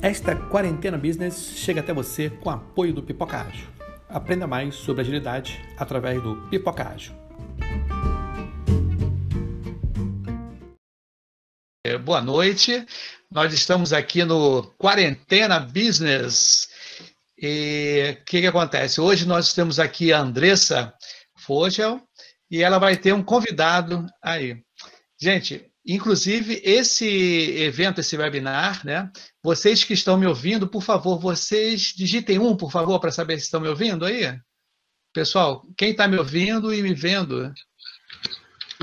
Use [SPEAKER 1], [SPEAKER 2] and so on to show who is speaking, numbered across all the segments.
[SPEAKER 1] Esta quarentena business chega até você com apoio do Pipoca Ágil. Aprenda mais sobre agilidade através do Pipoca Ágil. É, boa noite. Nós estamos aqui no Quarentena Business. E o que, que acontece? Hoje nós temos aqui a Andressa Fogel e ela vai ter um convidado aí. Gente, Inclusive, esse evento, esse webinar, né? Vocês que estão me ouvindo, por favor, vocês digitem um, por favor, para saber se estão me ouvindo aí. Pessoal, quem está me ouvindo e me vendo?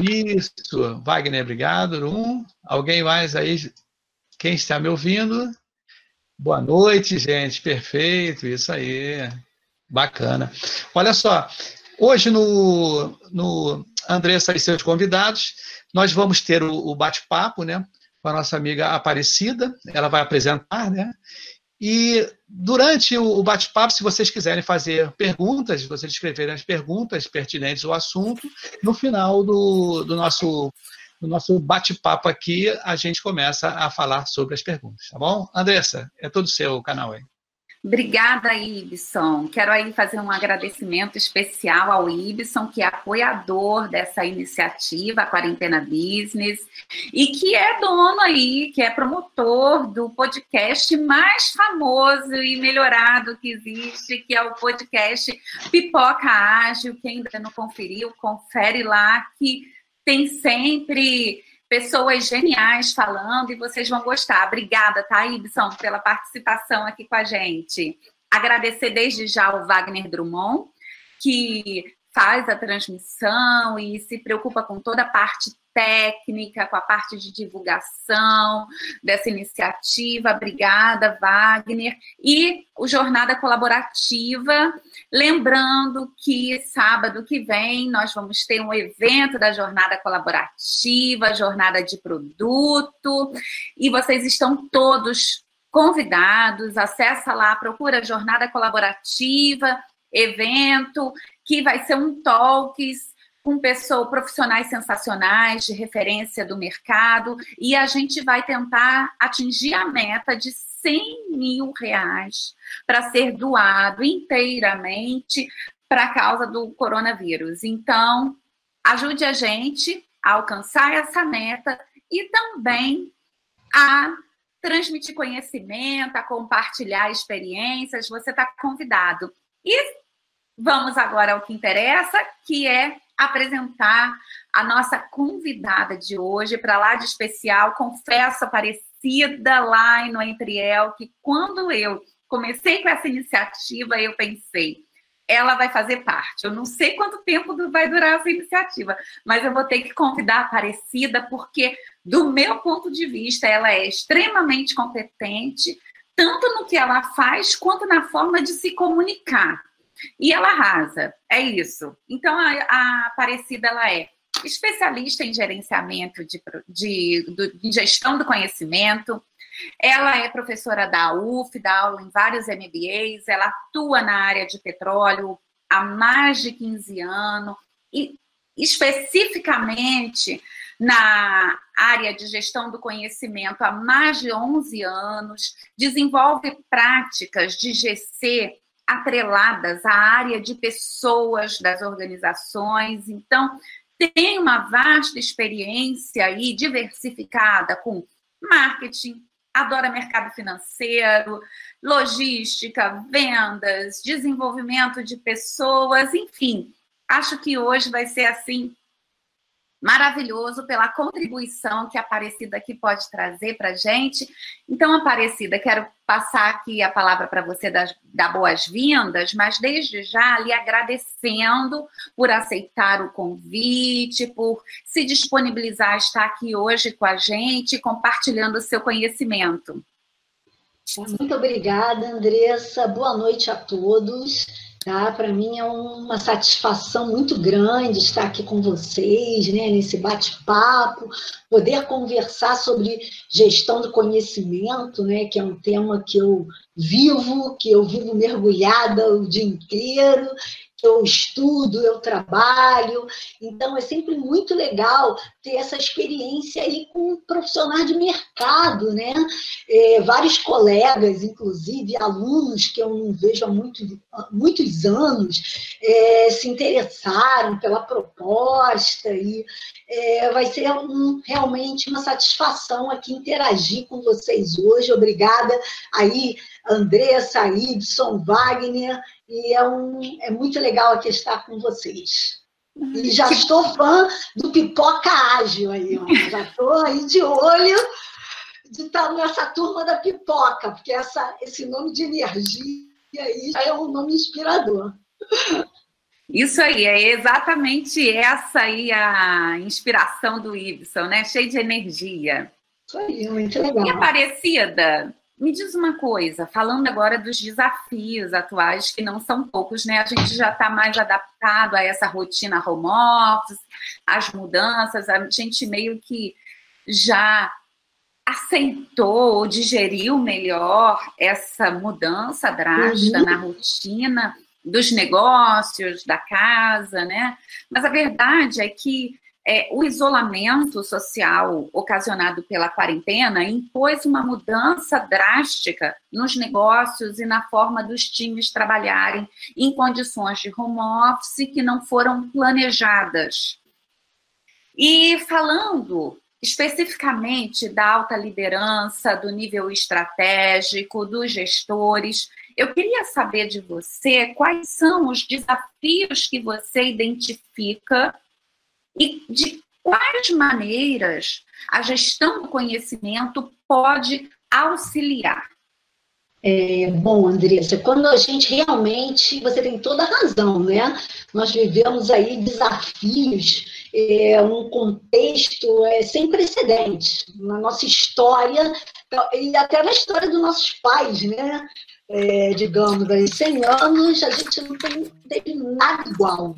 [SPEAKER 1] Isso, Wagner, obrigado. Um. Alguém mais aí? Quem está me ouvindo? Boa noite, gente. Perfeito, isso aí. Bacana. Olha só, hoje no, no Andressa e seus convidados, nós vamos ter o, o bate-papo, né, com a nossa amiga Aparecida, ela vai apresentar, né, e durante o bate-papo, se vocês quiserem fazer perguntas, vocês escreverem as perguntas pertinentes ao assunto, no final do, do nosso, do nosso bate-papo aqui, a gente começa a falar sobre as perguntas, tá bom? Andressa, é todo seu canal aí.
[SPEAKER 2] Obrigada, Ibson. Quero aí fazer um agradecimento especial ao Ibson, que é apoiador dessa iniciativa, a Quarentena Business, e que é dono aí, que é promotor do podcast mais famoso e melhorado que existe, que é o podcast Pipoca Ágil. Quem ainda não conferiu, confere lá, que tem sempre pessoas geniais falando e vocês vão gostar. Obrigada, tá, Ibson, pela participação aqui com a gente. Agradecer desde já ao Wagner Drummond, que faz a transmissão e se preocupa com toda a parte técnica, com a parte de divulgação dessa iniciativa. Obrigada, Wagner. E o Jornada Colaborativa, lembrando que sábado que vem nós vamos ter um evento da Jornada Colaborativa, Jornada de Produto, e vocês estão todos convidados. Acessa lá, procura Jornada Colaborativa, evento, que vai ser um talks com pessoas, profissionais sensacionais de referência do mercado, e a gente vai tentar atingir a meta de 100 mil reais para ser doado inteiramente para a causa do coronavírus. Então, ajude a gente a alcançar essa meta e também a transmitir conhecimento, a compartilhar experiências. Você está convidado. E vamos agora ao que interessa, que é apresentar a nossa convidada de hoje para lá de especial. Confesso, Aparecida lá no Entriel, que quando eu comecei com essa iniciativa, eu pensei, ela vai fazer parte. Eu não sei quanto tempo vai durar essa iniciativa, mas eu vou ter que convidar a Aparecida, porque, do meu ponto de vista, ela é extremamente competente, tanto no que ela faz, quanto na forma de se comunicar. E ela arrasa, é isso. Então, a, a Aparecida, ela é especialista em gerenciamento de, de, de, gestão do conhecimento, ela é professora da UF, dá aula em vários MBAs, ela atua na área de petróleo há mais de 15 anos, e especificamente na área de gestão do conhecimento há mais de 11 anos, desenvolve práticas de GC atreladas à área de pessoas das organizações. Então, tem uma vasta experiência aí diversificada com marketing, adora mercado financeiro, logística, vendas, desenvolvimento de pessoas, enfim. Acho que hoje vai ser assim maravilhoso pela contribuição que a Aparecida aqui pode trazer para a gente. Então, Aparecida, quero passar aqui a palavra para você dar, dar boas-vindas, mas desde já lhe agradecendo por aceitar o convite, por se disponibilizar a estar aqui hoje com a gente, compartilhando o seu conhecimento.
[SPEAKER 3] Muito obrigada, Andressa. Boa noite a todos. Tá? Para mim é uma satisfação muito grande estar aqui com vocês, né, nesse bate-papo, poder conversar sobre gestão do conhecimento, né, que é um tema que eu vivo, que eu vivo mergulhada o dia inteiro, eu estudo, eu trabalho. Então, é sempre muito legal ter essa experiência aí com profissionais de mercado, né? É, vários colegas, inclusive alunos que eu não vejo há muito, muitos anos, é, se interessaram pela proposta e é, vai ser um, realmente uma satisfação aqui interagir com vocês hoje. Obrigada aí, Andressa, Ibson, Wagner, e é, um, é muito legal aqui estar com vocês. E já estou fã do Pipoca Ágil aí, ó. já estou aí de olho de estar nessa turma da pipoca, porque essa, esse nome de energia aí já é um nome inspirador.
[SPEAKER 2] Isso aí, é exatamente essa aí a inspiração do Ibson, né? Cheio de energia.
[SPEAKER 3] Isso aí, muito legal.
[SPEAKER 2] E Aparecida, me diz uma coisa, falando agora dos desafios atuais, que não são poucos, né? A gente já está mais adaptado a essa rotina home office, as mudanças, a gente meio que já aceitou ou digeriu melhor essa mudança drástica uhum. na rotina dos negócios, da casa, né? Mas a verdade é que é, o isolamento social ocasionado pela quarentena impôs uma mudança drástica nos negócios e na forma dos times trabalharem em condições de home office que não foram planejadas. E falando especificamente da alta liderança, do nível estratégico, dos gestores, eu queria saber de você quais são os desafios que você identifica e de quais maneiras a gestão do conhecimento pode auxiliar.
[SPEAKER 3] É, bom, Andressa, quando a gente realmente, você tem toda a razão, né? Nós vivemos aí desafios, é, um contexto é, sem precedentes na nossa história e até na história dos nossos pais, né? é, digamos, aí 100 anos, a gente não teve nada igual.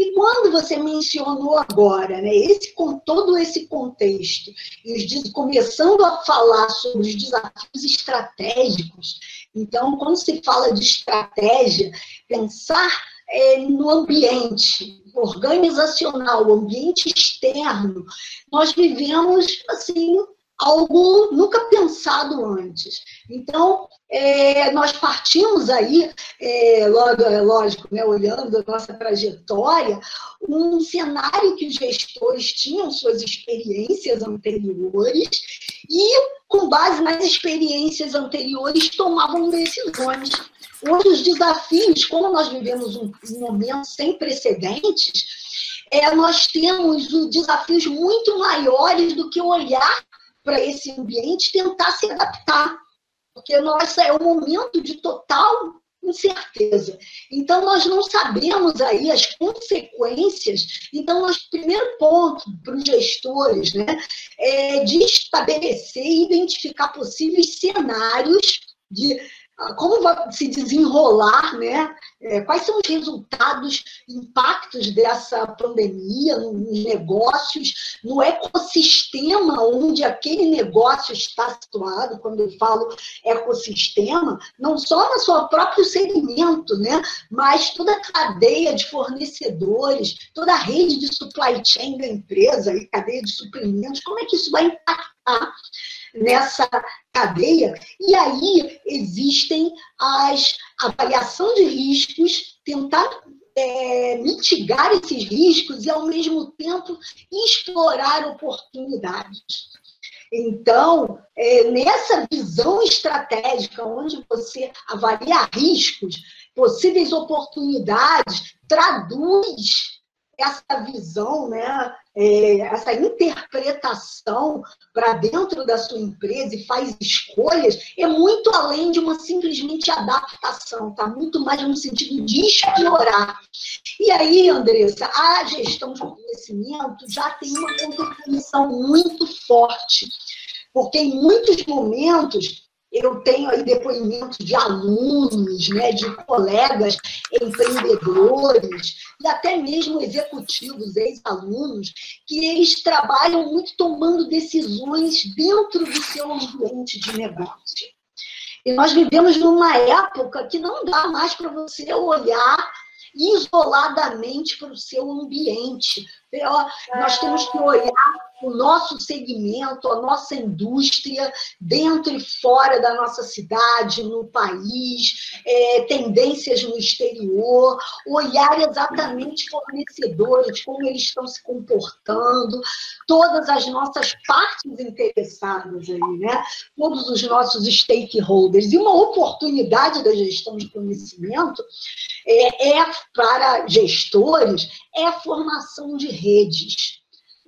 [SPEAKER 3] E quando você mencionou agora, né, esse, com todo esse contexto, e começando a falar sobre os desafios estratégicos, então, quando se fala de estratégia, pensar é, no ambiente organizacional, ambiente externo, nós vivemos, assim, algo nunca pensado antes. Então, é, nós partimos aí, é, logo, é lógico, né, olhando a nossa trajetória, um cenário que os gestores tinham suas experiências anteriores e, com base nas experiências anteriores, tomavam decisões. Hoje, os desafios, como nós vivemos um, um momento sem precedentes, é, nós temos desafios muito maiores do que olhar para esse ambiente tentar se adaptar, porque nossa é um momento de total incerteza. Então nós não sabemos aí as consequências. Então nós primeiro ponto para os gestores, né, é de estabelecer e identificar possíveis cenários de como vai se desenrolar, né? É, quais são os resultados, impactos dessa pandemia nos negócios, no ecossistema onde aquele negócio está situado, quando eu falo ecossistema, não só no seu próprio segmento, né? mas toda a cadeia de fornecedores, toda a rede de supply chain da empresa e cadeia de suprimentos, como é que isso vai impactar nessa cadeia, e aí existem as avaliação de riscos, tentar é, mitigar esses riscos e, ao mesmo tempo, explorar oportunidades. Então, é, nessa visão estratégica, onde você avalia riscos, possíveis oportunidades, traduz essa visão, né, é, essa interpretação para dentro da sua empresa e faz escolhas, é muito além de uma simplesmente adaptação, está muito mais no sentido de explorar. E aí, Andressa, a gestão de conhecimento já tem uma contribuição muito forte, porque em muitos momentos eu tenho aí depoimentos de alunos, né, de colegas empreendedores e até mesmo executivos, ex-alunos, que eles trabalham muito tomando decisões dentro do seu ambiente de negócio. E nós vivemos numa época que não dá mais para você olhar isoladamente para o seu ambiente. Nós temos que olhar o nosso segmento, a nossa indústria, dentro e fora da nossa cidade, no país, é, tendências no exterior, olhar exatamente fornecedores, como eles estão se comportando, todas as nossas partes interessadas aí, né? Todos os nossos stakeholders. E uma oportunidade da gestão de conhecimento é, é para gestores é a formação de redes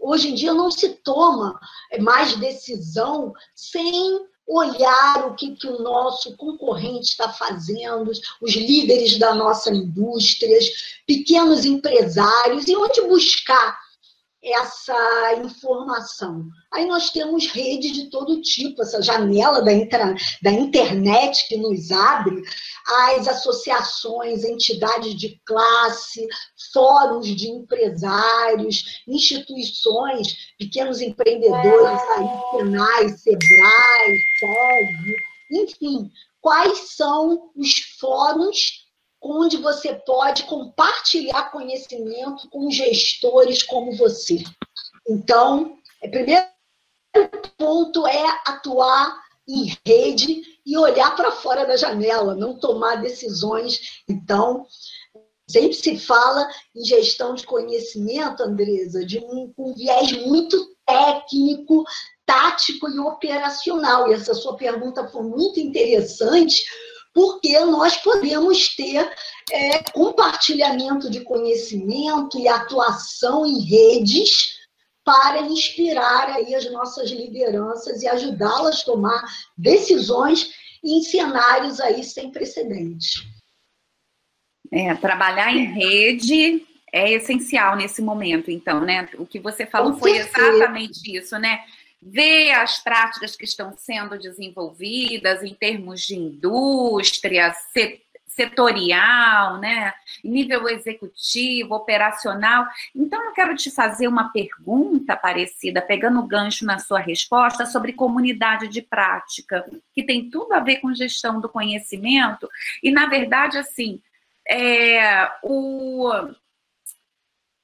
[SPEAKER 3] Hoje em dia não se toma mais decisão sem olhar o que, que o nosso concorrente está fazendo, os líderes da nossa indústria, pequenos empresários, e onde buscar essa informação. Aí nós temos redes de todo tipo, essa janela da, intra, da internet que nos abre, as associações, entidades de classe, fóruns de empresários, instituições, pequenos empreendedores, aí, Senai, Sebrae, SEG, enfim, quais são os fóruns onde você pode compartilhar conhecimento com gestores como você. Então, o primeiro ponto é atuar em rede e olhar para fora da janela, não tomar decisões. Então, sempre se fala em gestão de conhecimento, Andresa, de um, um viés muito técnico, tático e operacional. E essa sua pergunta foi muito interessante, porque nós podemos ter é, compartilhamento de conhecimento e atuação em redes para inspirar aí as nossas lideranças e ajudá-las a tomar decisões em cenários aí sem precedentes.
[SPEAKER 2] É, trabalhar em rede é essencial nesse momento, então, né? O que você falou Com foi certeza. exatamente isso, né? Ver as práticas que estão sendo desenvolvidas em termos de indústria, setorial, né? nível executivo, operacional. Então, eu quero te fazer uma pergunta parecida, pegando o gancho na sua resposta, sobre comunidade de prática, que tem tudo a ver com gestão do conhecimento, e, na verdade, assim, é, o,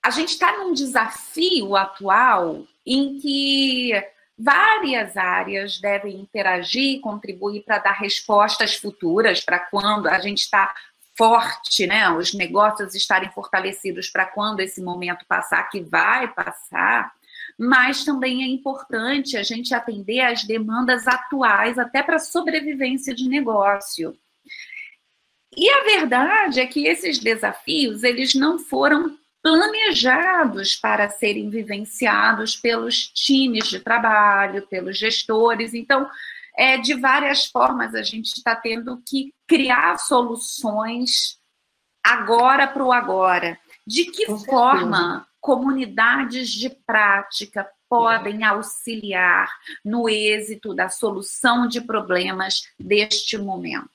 [SPEAKER 2] a gente está num desafio atual em que Várias áreas devem interagir e contribuir para dar respostas futuras para quando a gente está forte, né? Os negócios estarem fortalecidos para quando esse momento passar, que vai passar. Mas também é importante a gente atender às demandas atuais, até para sobrevivência de negócio. E a verdade é que esses desafios eles não foram planejados para serem vivenciados pelos times de trabalho, pelos gestores. Então, é, de várias formas, a gente está tendo que criar soluções agora para o agora. De que Com forma certeza. comunidades de prática podem auxiliar no êxito da solução de problemas deste momento?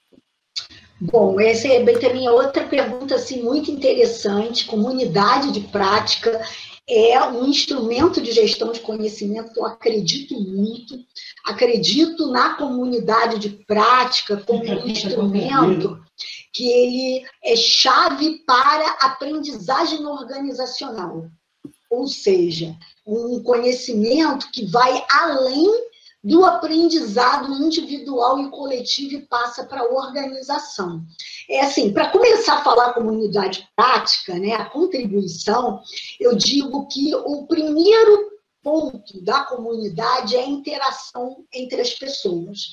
[SPEAKER 3] Bom, essa é bem também outra pergunta assim muito interessante. Comunidade de prática é um instrumento de gestão de conhecimento eu acredito muito. Acredito na comunidade de prática como um instrumento que ele é chave para aprendizagem organizacional. Ou seja, um conhecimento que vai além do aprendizado individual e coletivo e passa para a organização. É assim, para começar a falar comunidade prática, né, a contribuição, eu digo que o primeiro ponto da comunidade é a interação entre as pessoas.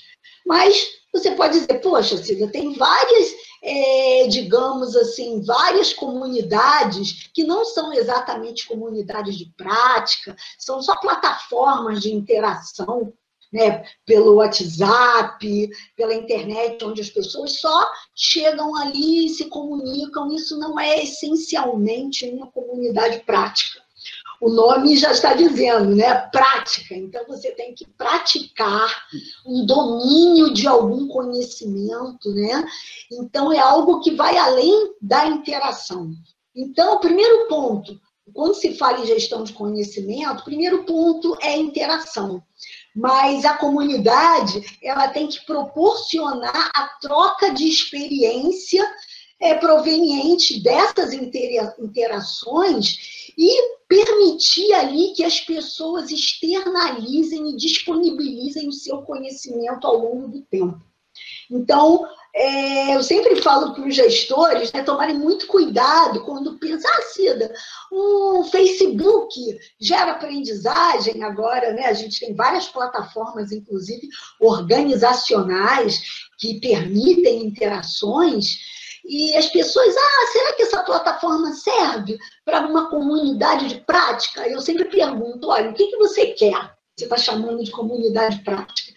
[SPEAKER 3] Mas você pode dizer, poxa, Silvia, tem várias, é, digamos assim, várias comunidades que não são exatamente comunidades de prática, são só plataformas de interação né, pelo WhatsApp, pela internet, onde as pessoas só chegam ali e se comunicam. Isso não é essencialmente uma comunidade prática. O nome já está dizendo, né? Prática. Então você tem que praticar um domínio de algum conhecimento, né? Então é algo que vai além da interação. Então, o primeiro ponto, quando se fala em gestão de conhecimento, o primeiro ponto é interação mas a comunidade ela tem que proporcionar a troca de experiência é, provenientes dessas interações e permitir ali que as pessoas externalizem e disponibilizem o seu conhecimento ao longo do tempo. Então, é, eu sempre falo para os gestores né, tomarem muito cuidado quando pensam, ah, Cida, o Facebook gera aprendizagem agora, né? A gente tem várias plataformas, inclusive organizacionais, que permitem interações. E as pessoas, ah, será que essa plataforma serve para uma comunidade de prática? Eu sempre pergunto, olha, o que, que você quer? Você está chamando de comunidade prática.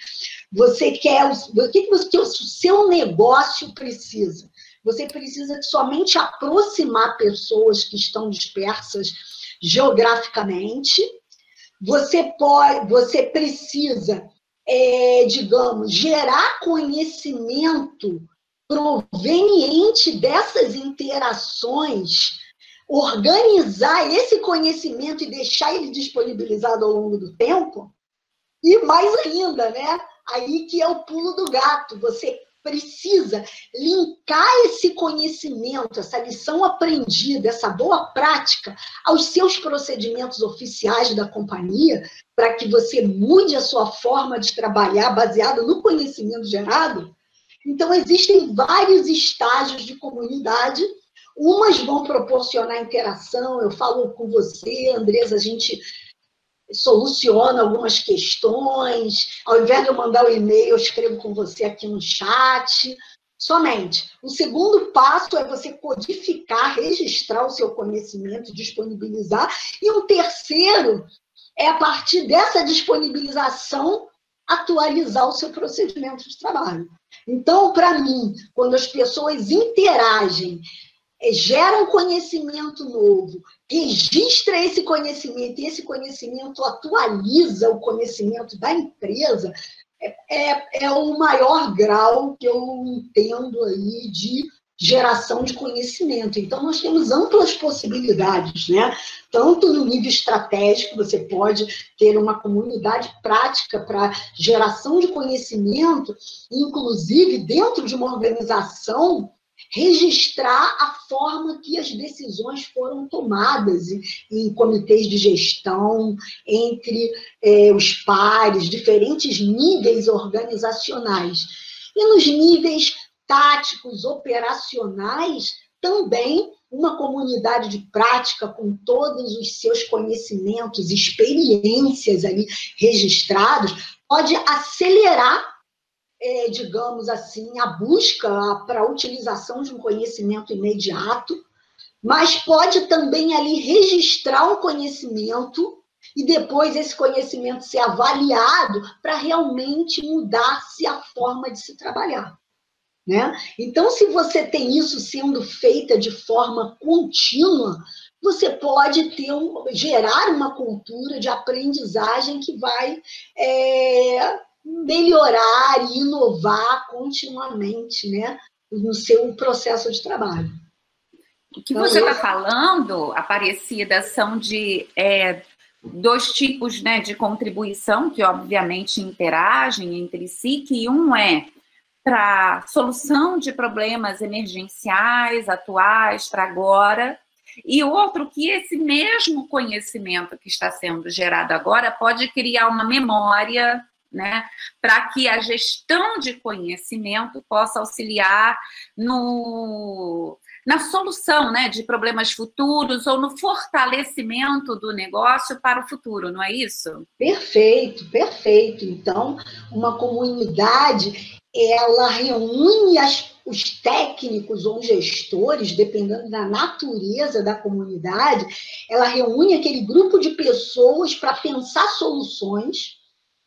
[SPEAKER 3] Você quer, o que, que, você, que o seu negócio precisa? Você precisa somente aproximar pessoas que estão dispersas geograficamente. Você pode, você precisa, é, digamos, gerar conhecimento proveniente dessas interações, organizar esse conhecimento e deixar ele disponibilizado ao longo do tempo. E mais ainda, né? Aí que é o pulo do gato. Você precisa linkar esse conhecimento, essa lição aprendida, essa boa prática aos seus procedimentos oficiais da companhia, para que você mude a sua forma de trabalhar baseado no conhecimento gerado. Então, existem vários estágios de comunidade. Umas vão proporcionar interação, eu falo com você, Andresa, a gente soluciona algumas questões. Ao invés de eu mandar o um e-mail, eu escrevo com você aqui no chat. Somente. O segundo passo é você codificar, registrar o seu conhecimento, disponibilizar. E o terceiro é, a partir dessa disponibilização, atualizar o seu procedimento de trabalho. Então, para mim, quando as pessoas interagem, é, geram conhecimento novo, registra esse conhecimento e esse conhecimento atualiza o conhecimento da empresa, é, é, é o maior grau que eu entendo aí de geração de conhecimento. Então, nós temos amplas possibilidades, né? Tanto no nível estratégico, você pode ter uma comunidade prática para geração de conhecimento, inclusive dentro de uma organização, registrar a forma que as decisões foram tomadas em, comitês de gestão, entre é, os pares, diferentes níveis organizacionais. E nos níveis táticos, operacionais, também uma comunidade de prática com todos os seus conhecimentos, experiências ali registrados, pode acelerar, é, digamos assim, a busca para a utilização de um conhecimento imediato, mas pode também ali registrar um conhecimento e depois esse conhecimento ser avaliado para realmente mudar-se a forma de se trabalhar. Né? Então, se você tem isso sendo feita de forma contínua, você pode ter um, gerar uma cultura de aprendizagem que vai é, melhorar e inovar continuamente né, no seu processo de trabalho.
[SPEAKER 2] O que você está falando, Aparecida, são de é, dois tipos né, de contribuição que, obviamente, interagem entre si, que um é para solução de problemas emergenciais, atuais, para agora, e outro que esse mesmo conhecimento que está sendo gerado agora pode criar uma memória, né, para que a gestão de conhecimento possa auxiliar no na solução né, de problemas futuros ou no fortalecimento do negócio para o futuro, não é isso?
[SPEAKER 3] Perfeito, perfeito. Então, uma comunidade ela reúne as, os técnicos ou gestores, dependendo da natureza da comunidade, ela reúne aquele grupo de pessoas para pensar soluções.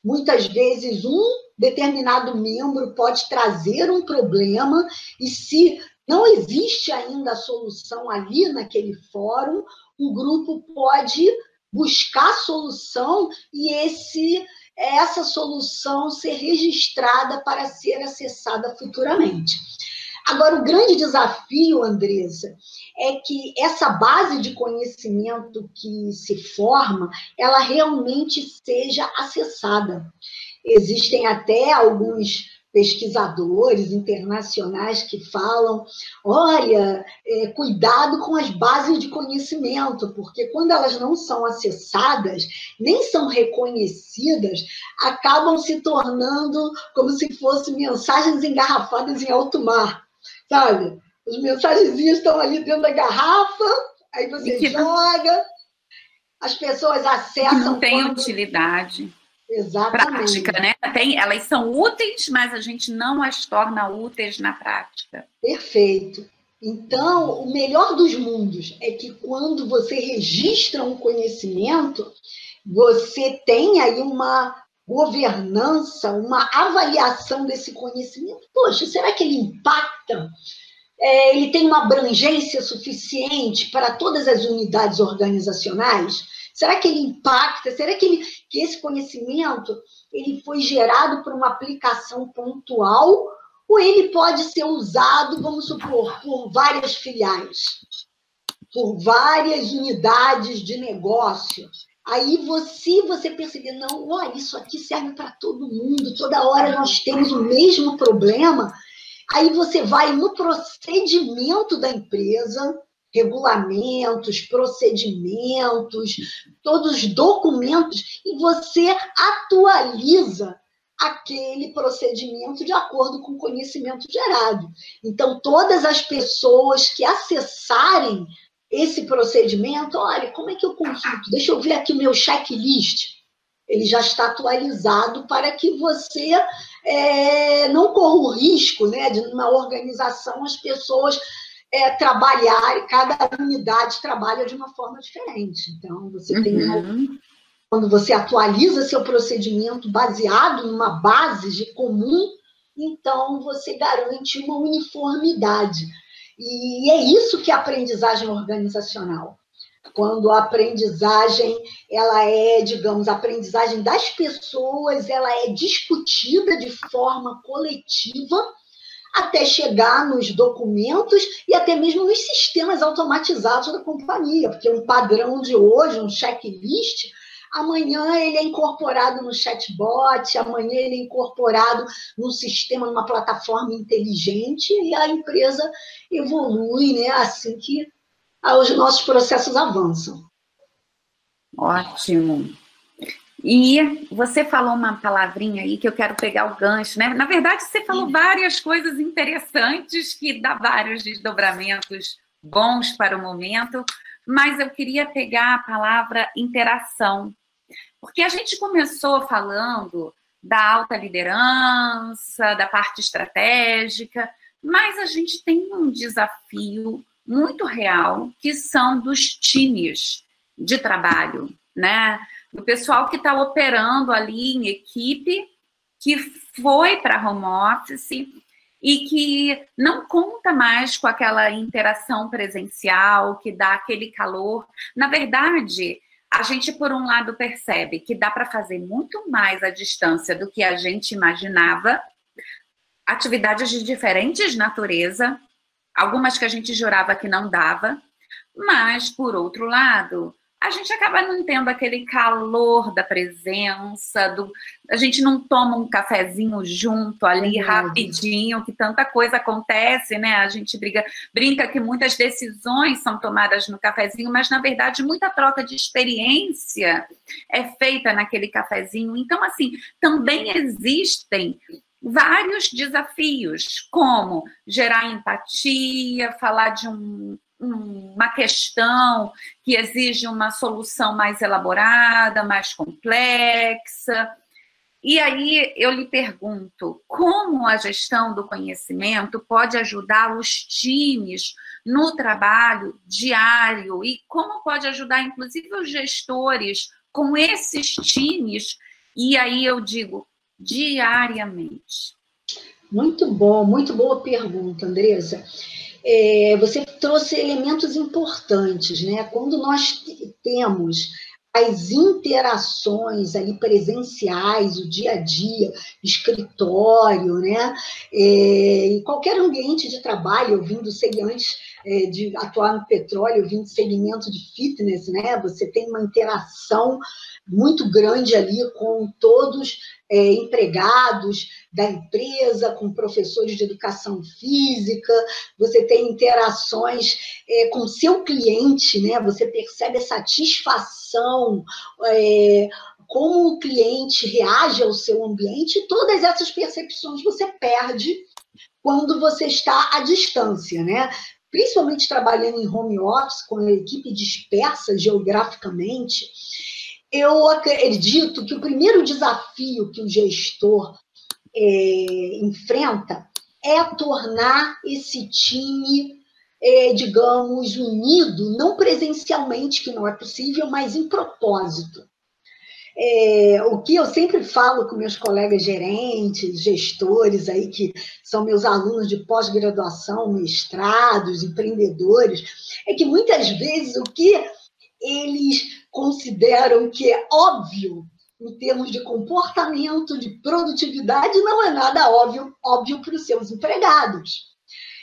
[SPEAKER 3] Muitas vezes, um determinado membro pode trazer um problema, e se não existe ainda a solução ali naquele fórum, o grupo pode buscar solução e esse essa solução ser registrada para ser acessada futuramente. Agora, o grande desafio, Andresa, é que essa base de conhecimento que se forma, ela realmente seja acessada. Existem até alguns pesquisadores internacionais que falam: olha, é, cuidado com as bases de conhecimento, porque quando elas não são acessadas, nem são reconhecidas, acabam se tornando como se fossem mensagens engarrafadas em alto mar, sabe? As mensagenzinhas estão ali dentro da garrafa, aí você joga, as pessoas acessam.
[SPEAKER 2] Não tem quando... utilidade.
[SPEAKER 3] Exatamente.
[SPEAKER 2] prática, né? Tem, elas são úteis, mas a gente não as torna úteis na prática.
[SPEAKER 3] Perfeito. Então, o melhor dos mundos é que quando você registra um conhecimento, você tem aí uma governança, uma avaliação desse conhecimento. Poxa, será que ele impacta? É, ele tem uma abrangência suficiente para todas as unidades organizacionais? Será que ele impacta? Será que, ele, que esse conhecimento ele foi gerado por uma aplicação pontual ou ele pode ser usado, vamos supor, por várias filiais, por várias unidades de negócio? Aí você, você perceber, não, olha, isso aqui serve para todo mundo, toda hora nós temos o mesmo problema. Aí você vai no procedimento da empresa, regulamentos, procedimentos, todos os documentos, e você atualiza aquele procedimento de acordo com o conhecimento gerado. Então, todas as pessoas que acessarem esse procedimento, olha, como é que eu consulto? Deixa eu ver aqui o meu checklist. Ele já está atualizado para que você é, não corra o risco né, de, numa organização, as pessoas é, trabalhar, cada unidade trabalha de uma forma diferente. Então, você tem uhum. quando você atualiza seu procedimento baseado numa base de comum, então você garante uma uniformidade. E é isso que é a aprendizagem organizacional. Quando a aprendizagem ela é, digamos, a aprendizagem das pessoas, ela é discutida de forma coletiva até chegar nos documentos e até mesmo nos sistemas automatizados da companhia, porque um padrão de hoje, um checklist, amanhã ele é incorporado no chatbot, amanhã ele é incorporado num sistema, numa plataforma inteligente e a empresa evolui, né, assim que os nossos processos avançam.
[SPEAKER 2] Ótimo. E você falou uma palavrinha aí que eu quero pegar o gancho, né? Na verdade, você falou várias coisas interessantes que dá vários desdobramentos bons para o momento, mas eu queria pegar a palavra interação. Porque a gente começou falando da alta liderança, da parte estratégica, mas a gente tem um desafio muito real que são dos times de trabalho, né? do pessoal que está operando ali em equipe, que foi para home office e que não conta mais com aquela interação presencial que dá aquele calor. Na verdade, a gente, por um lado, percebe que dá para fazer muito mais à distância do que a gente imaginava, atividades de diferentes natureza, algumas que a gente jurava que não dava, mas, por outro lado, a gente acaba não tendo aquele calor da presença, do, a gente não toma um cafezinho junto ali rapidinho, que tanta coisa acontece, né? A gente briga, brinca que muitas decisões são tomadas no cafezinho, mas na verdade muita troca de experiência é feita naquele cafezinho. Então, assim, também existem vários desafios, como gerar empatia, falar de um uma questão que exige uma solução mais elaborada, mais complexa. E aí eu lhe pergunto, como a gestão do conhecimento pode ajudar os times no trabalho diário e como pode ajudar inclusive os gestores com esses times? E aí eu digo diariamente.
[SPEAKER 3] Muito bom, muito boa pergunta, Andressa é, você trouxe elementos importantes, né? Quando nós temos as interações ali presenciais, o dia a dia, escritório, né? É, qualquer ambiente de trabalho, eu vim do é, de atuar no petróleo, de segmento de fitness, né? Você tem uma interação muito grande ali com todos é, empregados da empresa, com professores de educação física, você tem interações é, com seu cliente, né? Você percebe a satisfação, é, como o cliente reage ao seu ambiente, todas essas percepções você perde quando você está à distância, né? Principalmente trabalhando em home office, com a equipe dispersa geograficamente, eu acredito que o primeiro desafio que o gestor é, enfrenta é tornar esse time, é, digamos, unido, não presencialmente, que não é possível, mas em propósito. É, o que eu sempre falo com meus colegas gerentes, gestores aí, que são meus alunos de pós-graduação, mestrados, empreendedores, é que muitas vezes o que eles consideram que é óbvio em termos de comportamento, de produtividade, não é nada óbvio, óbvio para os seus empregados.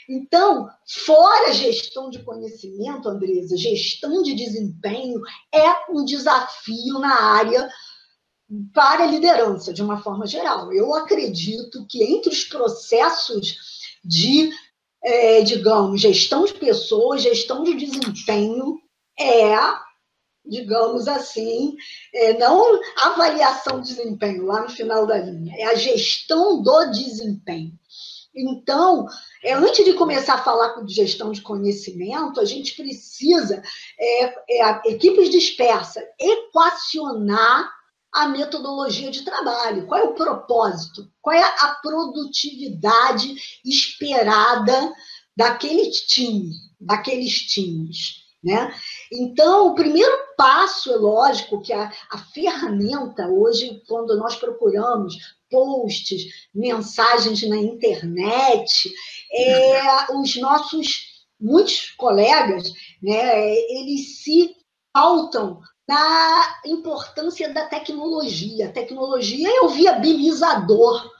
[SPEAKER 3] Então, fora gestão de conhecimento, Andresa, gestão de desempenho é um desafio na área para a liderança, de uma forma geral. Eu acredito que entre os processos de, é, digamos, gestão de pessoas, gestão de desempenho, é, digamos assim, é, não avaliação de desempenho lá no final da linha, é a gestão do desempenho. Então, é, antes de começar a falar de gestão de conhecimento, a gente precisa, é, é, equipes dispersas, equacionar a metodologia de trabalho. Qual é o propósito? Qual é a produtividade esperada daquele time, daqueles times? Né? Então, o primeiro passo, é lógico, que a, a ferramenta hoje, quando nós procuramos posts, mensagens na internet, é, os nossos muitos colegas, né, eles se pautam na importância da tecnologia. A tecnologia é o viabilizador,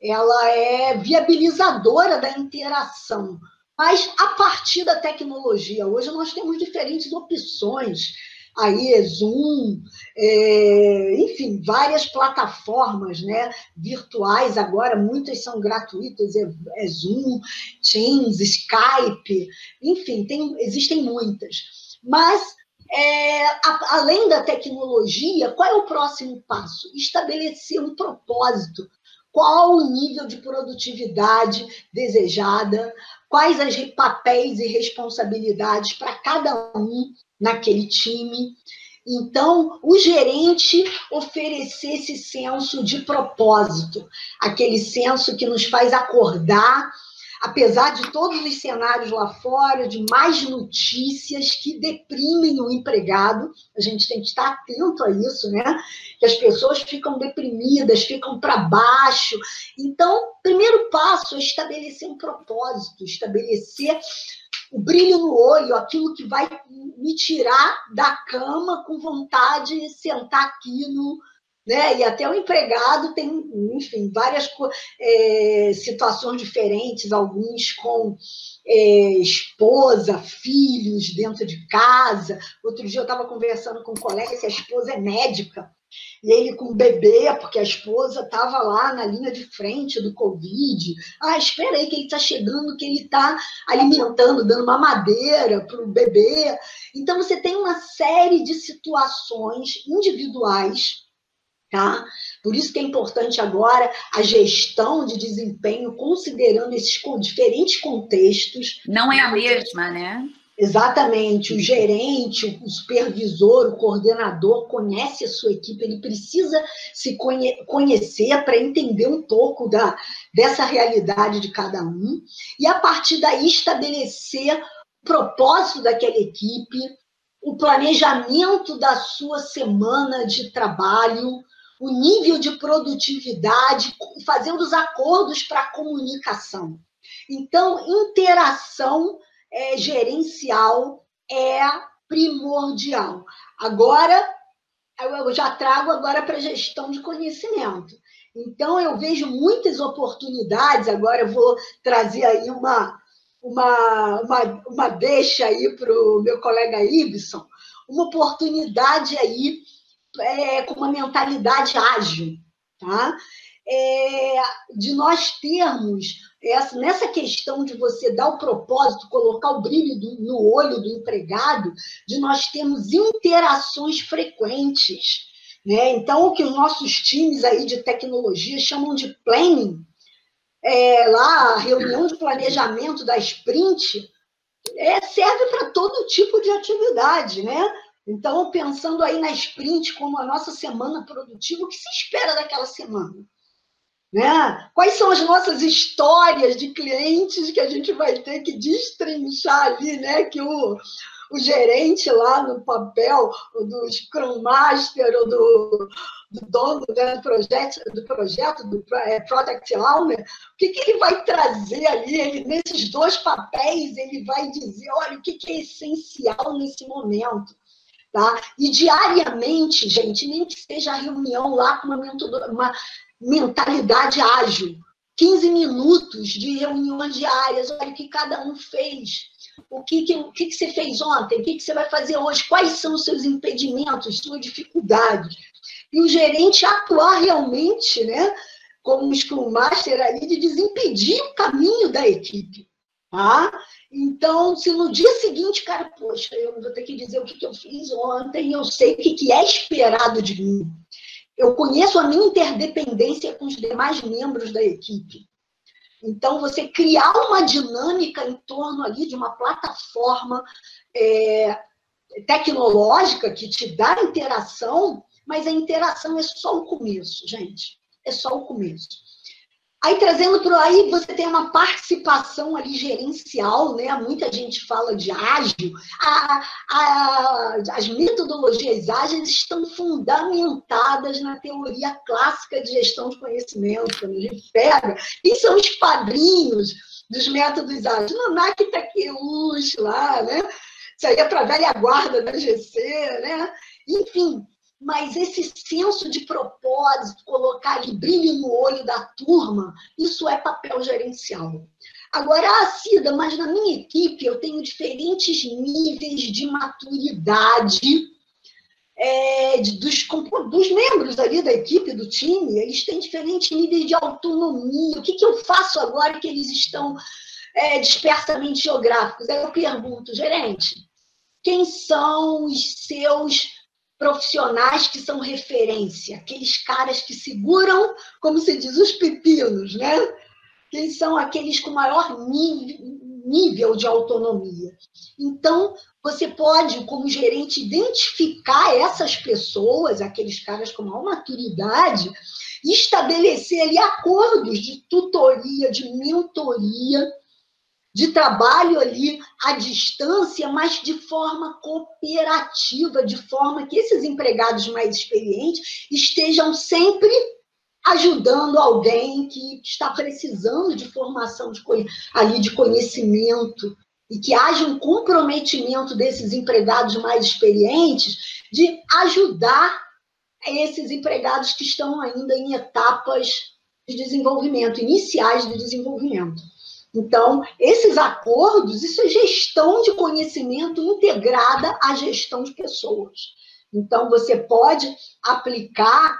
[SPEAKER 3] ela é viabilizadora da interação. Mas a partir da tecnologia, hoje nós temos diferentes opções aí Zoom, é, enfim, várias plataformas né, virtuais, agora muitas são gratuitas, é, é Zoom, Teams, Skype, enfim, tem, existem muitas. Mas, é, a, além da tecnologia, qual é o próximo passo? Estabelecer um propósito. Qual o nível de produtividade desejada? Quais as papéis e responsabilidades para cada um naquele time. Então, o gerente oferecer esse senso de propósito, aquele senso que nos faz acordar, apesar de todos os cenários lá fora, de mais notícias que deprimem o empregado, a gente tem que estar atento a isso, né? Que as pessoas ficam deprimidas, ficam para baixo. Então, primeiro passo é estabelecer um propósito, estabelecer o brilho no olho, aquilo que vai me tirar da cama com vontade de sentar aqui no. Né? E até o empregado tem, enfim, várias é, situações diferentes, alguns com é, esposa, filhos dentro de casa. Outro dia eu estava conversando com um colega que a esposa é médica e ele com bebê, porque a esposa estava lá na linha de frente do Covid. Ah, espera aí que ele está chegando, que ele está alimentando, dando uma madeira para o bebê. Então, você tem uma série de situações individuais, tá? Por isso que é importante agora a gestão de desempenho, considerando esses diferentes contextos.
[SPEAKER 2] Não é a mesma, né?
[SPEAKER 3] Exatamente, o gerente, o supervisor, o coordenador conhece a sua equipe, ele precisa se conhe conhecer para entender um pouco da, dessa realidade de cada um e, a partir daí, estabelecer o propósito daquela equipe, o planejamento da sua semana de trabalho, o nível de produtividade, fazendo os acordos para comunicação. Então, interação é, gerencial é primordial. Agora, eu já trago agora para a gestão de conhecimento. Então, eu vejo muitas oportunidades, agora eu vou trazer aí uma, uma, uma, uma deixa aí para o meu colega Ibson, uma oportunidade aí é, com uma mentalidade ágil, tá? É, de nós termos essa, nessa questão de você dar o propósito, colocar o brilho do, no olho do empregado, de nós termos interações frequentes. Né? Então, o que os nossos times aí de tecnologia chamam de planning, é, lá, a reunião de planejamento da sprint, é, serve para todo tipo de atividade, né? Então, pensando aí na sprint como a nossa semana produtiva, o que se espera daquela semana? Né? Quais são as nossas histórias de clientes que a gente vai ter que destrinchar ali, né? Que o, o gerente lá no papel do Scrum Master ou do, do dono né, do, projeto, do projeto, do é, Product Owner, o que, que ele vai trazer ali? Ele, nesses dois papéis, ele vai dizer, olha, o que, que é essencial nesse momento. Tá? E diariamente, gente, nem que seja a reunião lá com uma, uma mentalidade ágil, 15 minutos de reuniões diárias, olha o que cada um fez, o que, que, o que, que você fez ontem, o que, que você vai fazer hoje, quais são os seus impedimentos, suas dificuldades. E o gerente atuar realmente, né, como Scrum Master ali, de desimpedir o caminho da equipe. Tá? Então, se no dia seguinte, cara, poxa, eu vou ter que dizer o que, que eu fiz ontem, eu sei o que, que é esperado de mim. Eu conheço a minha interdependência com os demais membros da equipe. Então, você criar uma dinâmica em torno ali de uma plataforma é, tecnológica que te dá interação, mas a interação é só o começo, gente. É só o começo. Aí trazendo para aí, você tem uma participação ali gerencial, né? Muita gente fala de ágil. A, a, as metodologias ágeis estão fundamentadas na teoria clássica de gestão de conhecimento. Quando a gente pega, quem são os padrinhos dos métodos ágeis? Nanak Takeuchi lá, né? Isso aí é para a velha guarda da GC, né? Enfim, mas esse senso de propósito, colocar ali brilho no olho da turma, isso é papel gerencial. Agora, ah, Cida, mas na minha equipe eu tenho diferentes níveis de maturidade é, dos, dos, membros ali da equipe, do time, eles têm diferentes níveis de autonomia. O que, que eu faço agora que eles estão é, dispersamente geográficos? Aí eu pergunto, gerente, quem são os seus profissionais que são referência, aqueles caras que seguram, como se diz, os pepinos, né? Quem são aqueles com maior nível de autonomia. Então, você pode, como gerente, identificar essas pessoas, aqueles caras com maior maturidade, e estabelecer ali acordos de tutoria, de mentoria, de trabalho ali à distância, mas de forma cooperativa, de forma que esses empregados mais experientes estejam sempre ajudando alguém que está precisando de formação de, ali de conhecimento e que haja um comprometimento desses empregados mais experientes de ajudar esses empregados que estão ainda em etapas de desenvolvimento, iniciais de desenvolvimento. Então, esses acordos, isso é gestão de conhecimento integrada à gestão de pessoas. Então, você pode aplicar,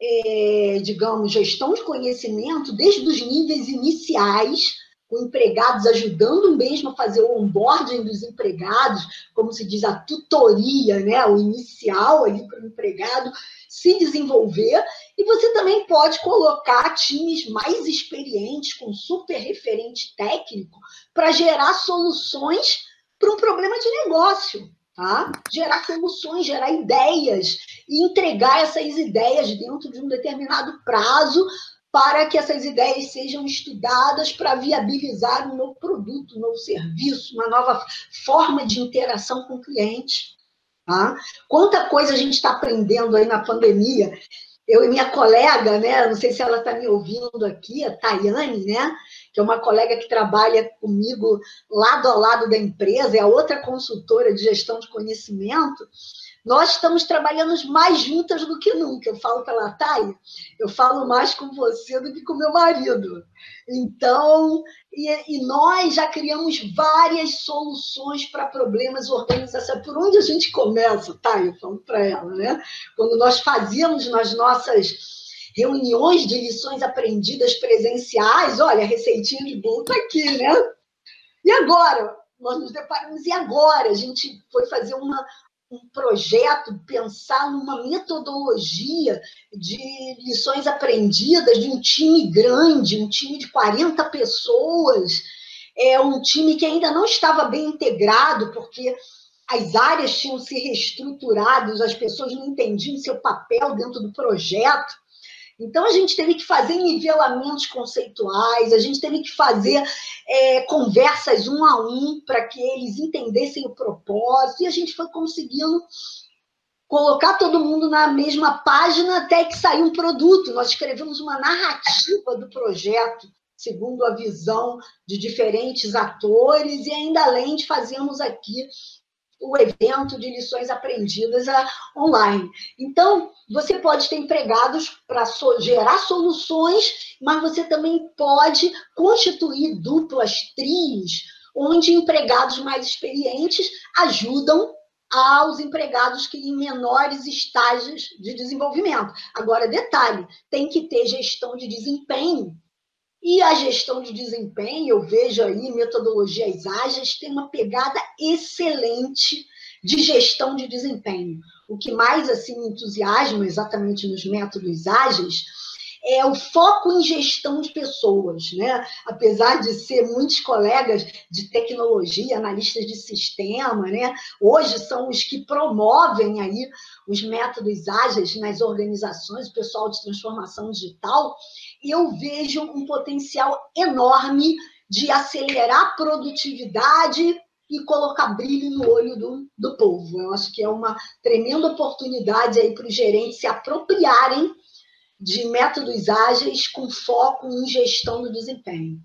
[SPEAKER 3] é, digamos, gestão de conhecimento desde os níveis iniciais, com empregados ajudando mesmo a fazer o onboarding dos empregados, como se diz, a tutoria, né, o inicial ali para o empregado, se desenvolver, e você também pode colocar times mais experientes, com super referente técnico, para gerar soluções para um problema de negócio. Tá? Gerar soluções, gerar ideias e entregar essas ideias dentro de um determinado prazo para que essas ideias sejam estudadas para viabilizar um novo produto, um novo serviço, uma nova forma de interação com o cliente. Tá? Quanta coisa a gente está aprendendo aí na pandemia. Eu e minha colega, né? Não sei se ela está me ouvindo aqui, a Tayane, né? Que é uma colega que trabalha comigo lado a lado da empresa, é outra consultora de gestão de conhecimento. Nós estamos trabalhando mais juntas do que nunca. Eu falo pela Thay, eu falo mais com você do que com meu marido. Então, e, e nós já criamos várias soluções para problemas organizacionais. Por onde a gente começa, Thay? Eu falo para ela, né? Quando nós fazíamos nas nossas reuniões de lições aprendidas presenciais, olha, a receitinha de bolo está aqui, né? E agora? Nós nos deparamos, e agora? A gente foi fazer uma, um projeto, pensar numa metodologia de lições aprendidas de um time grande, um time de 40 pessoas, é um time que ainda não estava bem integrado, porque as áreas tinham se reestruturado, as pessoas não entendiam seu papel dentro do projeto. Então, a gente teve que fazer nivelamentos conceituais, a gente teve que fazer é, conversas um a um para que eles entendessem o propósito, e a gente foi conseguindo colocar todo mundo na mesma página até que saiu um produto. Nós escrevemos uma narrativa do projeto, segundo a visão de diferentes atores, e ainda além de fazermos aqui o evento de lições aprendidas online. Então, você pode ter empregados para gerar soluções, mas você também pode constituir duplas, trios, onde empregados mais experientes ajudam aos empregados que em menores estágios de desenvolvimento. Agora, detalhe, tem que ter gestão de desempenho e a gestão de desempenho, eu vejo aí metodologias ágeis, tem uma pegada excelente de gestão de desempenho. O que mais assim entusiasma exatamente nos métodos ágeis é o foco em gestão de pessoas, né? Apesar de ser muitos colegas de tecnologia, analistas de sistema, né? Hoje são os que promovem aí os métodos ágeis nas organizações, o pessoal de transformação digital, eu vejo um potencial enorme de acelerar a produtividade e colocar brilho no olho do, do povo. Eu acho que é uma tremenda oportunidade aí para os gerentes se apropriarem de métodos ágeis com foco em gestão do desempenho.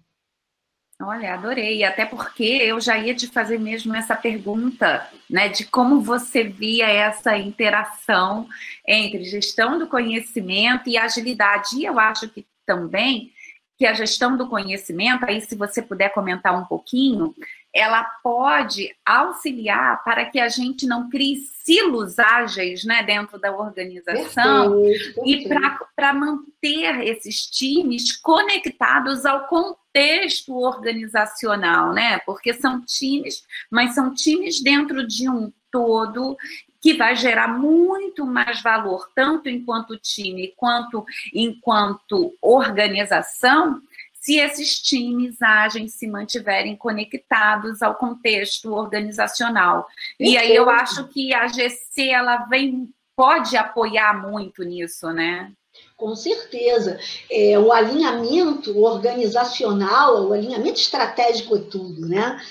[SPEAKER 2] Olha, adorei, até porque eu já ia te fazer mesmo essa pergunta, né, de como você via essa interação entre gestão do conhecimento e agilidade. E eu acho que também que a gestão do conhecimento, aí se você puder comentar um pouquinho, ela pode auxiliar para que a gente não crie silos ágeis né, dentro da organização perfeito, perfeito. e para manter esses times conectados ao contexto organizacional, né? Porque são times, mas são times dentro de um todo que vai gerar muito mais valor, tanto enquanto time quanto enquanto organização, se esses times agem, se mantiverem conectados ao contexto organizacional. E aí eu acho que a GC ela vem pode apoiar muito nisso, né?
[SPEAKER 3] Com certeza. É, o alinhamento organizacional, o alinhamento estratégico é tudo, né?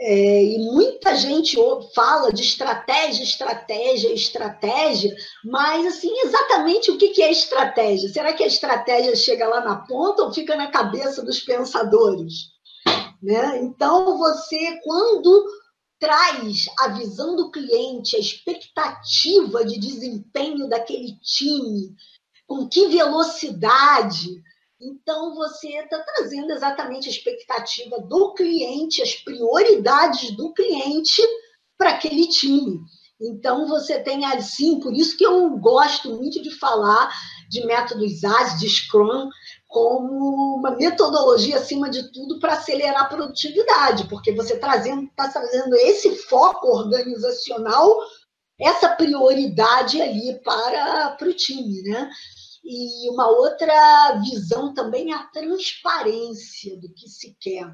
[SPEAKER 3] É, e muita gente fala de estratégia, estratégia, estratégia, mas assim, exatamente o que é estratégia? Será que a estratégia chega lá na ponta ou fica na cabeça dos pensadores? Né? Então, você, quando traz a visão do cliente, a expectativa de desempenho daquele time, com que velocidade, então, você está trazendo exatamente a expectativa do cliente, as prioridades do cliente para aquele time. Então, você tem assim, por isso que eu gosto muito de falar de métodos ágeis, de Scrum, como uma metodologia, acima de tudo, para acelerar a produtividade, porque você está trazendo, tá trazendo esse foco organizacional, essa prioridade ali para, para o time, né? E uma outra visão também é a transparência do que se quer.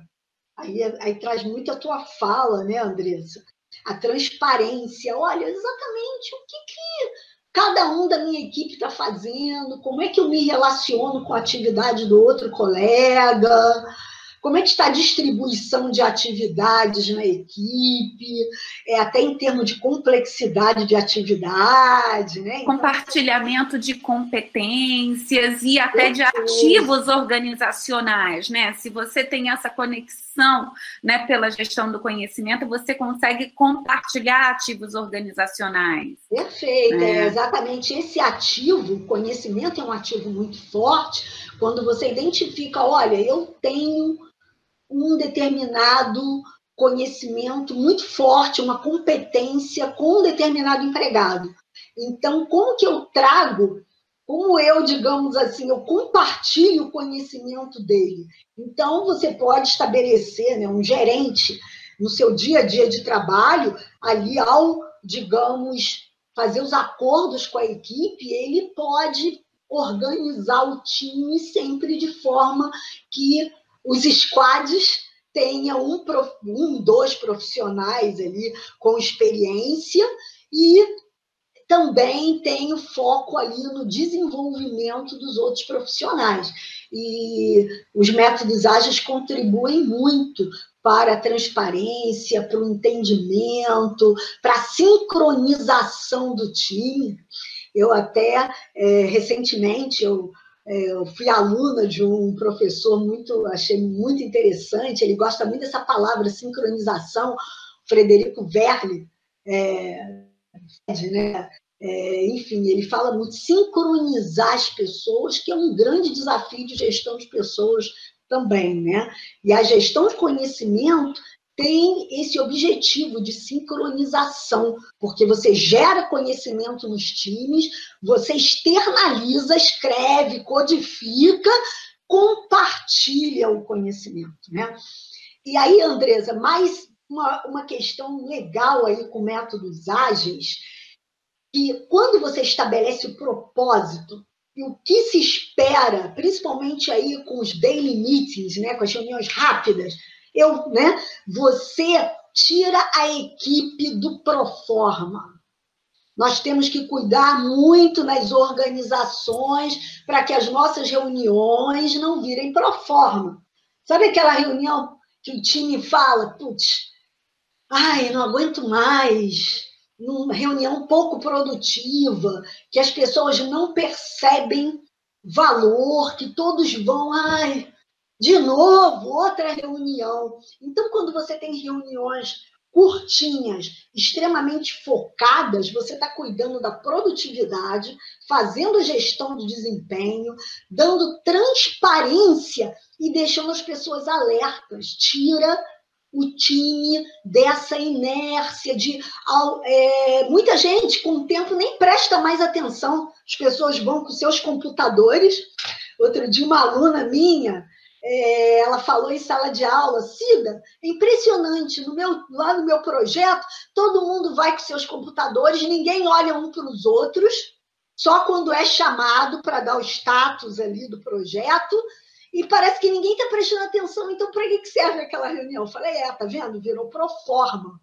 [SPEAKER 3] Aí, aí traz muito a tua fala, né, Andressa? A transparência. Olha, exatamente o que, que cada um da minha equipe está fazendo, como é que eu me relaciono com a atividade do outro colega, como é que está a distribuição de atividades na equipe, é, até em termos de complexidade de atividade, né?
[SPEAKER 2] Então, Compartilhamento de competências e até de ativos organizacionais, né? Se você tem essa conexão, né, pela gestão do conhecimento, você consegue compartilhar ativos organizacionais.
[SPEAKER 3] Perfeito, é. é exatamente esse ativo, conhecimento é um ativo muito forte, quando você identifica, olha, eu tenho um determinado conhecimento muito forte, uma competência com um determinado empregado. Então, como que eu trago, como eu, digamos assim, eu compartilho o conhecimento dele? Então, você pode estabelecer né, um gerente no seu dia a dia de trabalho, ali ao, digamos, fazer os acordos com a equipe, ele pode organizar o time sempre de forma que os squads tenham um, um, dois profissionais ali com experiência e também tem o foco ali no desenvolvimento dos outros profissionais. E os métodos ágeis contribuem muito para a transparência, para o entendimento, para a sincronização do time. Eu até, é, recentemente, eu eu fui aluna de um professor muito, achei muito interessante, ele gosta muito dessa palavra sincronização, Frederico Verli, é, né? É, enfim, ele fala muito sincronizar as pessoas, que é um grande desafio de gestão de pessoas também, né? E a gestão de conhecimento tem esse objetivo de sincronização, porque você gera conhecimento nos times, você externaliza, escreve, codifica, compartilha o conhecimento. Né? E aí, Andresa, mais uma, uma questão legal aí com métodos ágeis, que quando você estabelece o propósito e o que se espera, principalmente aí com os daily meetings, né, com as reuniões rápidas, eu, né? Você tira a equipe do proforma. Nós temos que cuidar muito nas organizações para que as nossas reuniões não virem proforma. Sabe aquela reunião que o time fala, putz, ai, não aguento mais, numa reunião pouco produtiva, que as pessoas não percebem valor, que todos vão, ai, de novo, outra reunião. Então, quando você tem reuniões curtinhas, extremamente focadas, você está cuidando da produtividade, fazendo gestão de desempenho, dando transparência e deixando as pessoas alertas. Tira o time dessa inércia de é, muita gente com o tempo nem presta mais atenção. As pessoas vão com seus computadores. Outro dia uma aluna minha é, ela falou em sala de aula, Cida, é impressionante, no meu, lá no meu projeto, todo mundo vai com seus computadores, ninguém olha um para os outros, só quando é chamado para dar o status ali do projeto, e parece que ninguém está prestando atenção, então para que serve aquela reunião? Eu falei, é, tá vendo? Virou pro forma.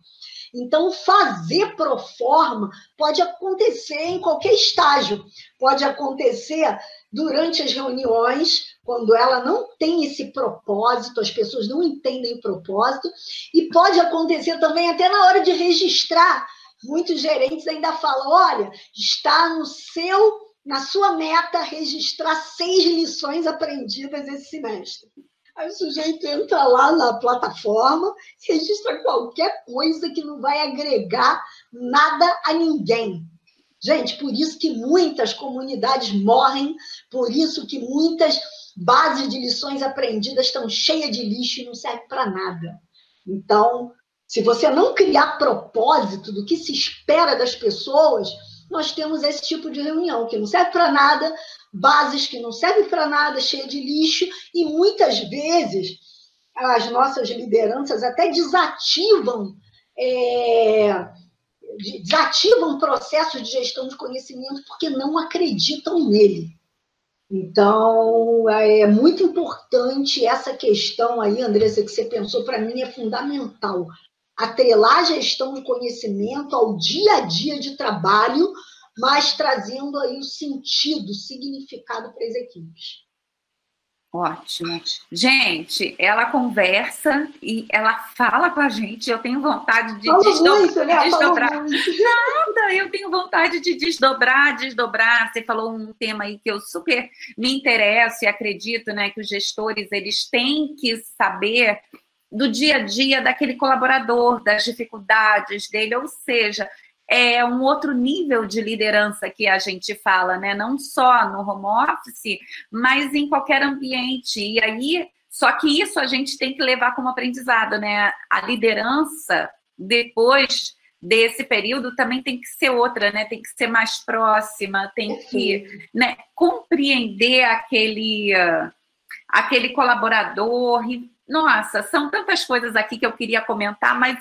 [SPEAKER 3] Então, fazer pro forma pode acontecer em qualquer estágio, pode acontecer durante as reuniões, quando ela não tem esse propósito, as pessoas não entendem o propósito, e pode acontecer também até na hora de registrar. Muitos gerentes ainda falam: olha, está no seu, na sua meta registrar seis lições aprendidas esse semestre. Aí o sujeito entra lá na plataforma, registra qualquer coisa que não vai agregar nada a ninguém. Gente, por isso que muitas comunidades morrem, por isso que muitas bases de lições aprendidas estão cheias de lixo e não servem para nada. Então, se você não criar propósito do que se espera das pessoas, nós temos esse tipo de reunião que não serve para nada, bases que não servem para nada, cheia de lixo, e muitas vezes as nossas lideranças até desativam é, desativam processos de gestão de conhecimento porque não acreditam nele. Então, é muito importante essa questão aí, Andressa, que você pensou, para mim é fundamental. Atrelar a gestão de conhecimento ao dia a dia de trabalho, mas trazendo aí o sentido, o significado para as equipes.
[SPEAKER 2] Ótimo. Gente, ela conversa e ela fala com a gente. Eu tenho vontade de
[SPEAKER 3] Fala
[SPEAKER 2] desdobrar.
[SPEAKER 3] muito, né?
[SPEAKER 2] desdobrar. Nada, eu tenho vontade de desdobrar, desdobrar. Você falou um tema aí que eu super me interesso e acredito, né, que os gestores eles têm que saber do dia a dia daquele colaborador, das dificuldades dele, ou seja, é um outro nível de liderança que a gente fala, né? Não só no home office, mas em qualquer ambiente. E aí, só que isso a gente tem que levar como aprendizado, né? A liderança, depois desse período, também tem que ser outra, né? Tem que ser mais próxima, tem que né, compreender aquele, aquele colaborador e nossa, são tantas coisas aqui que eu queria comentar, mas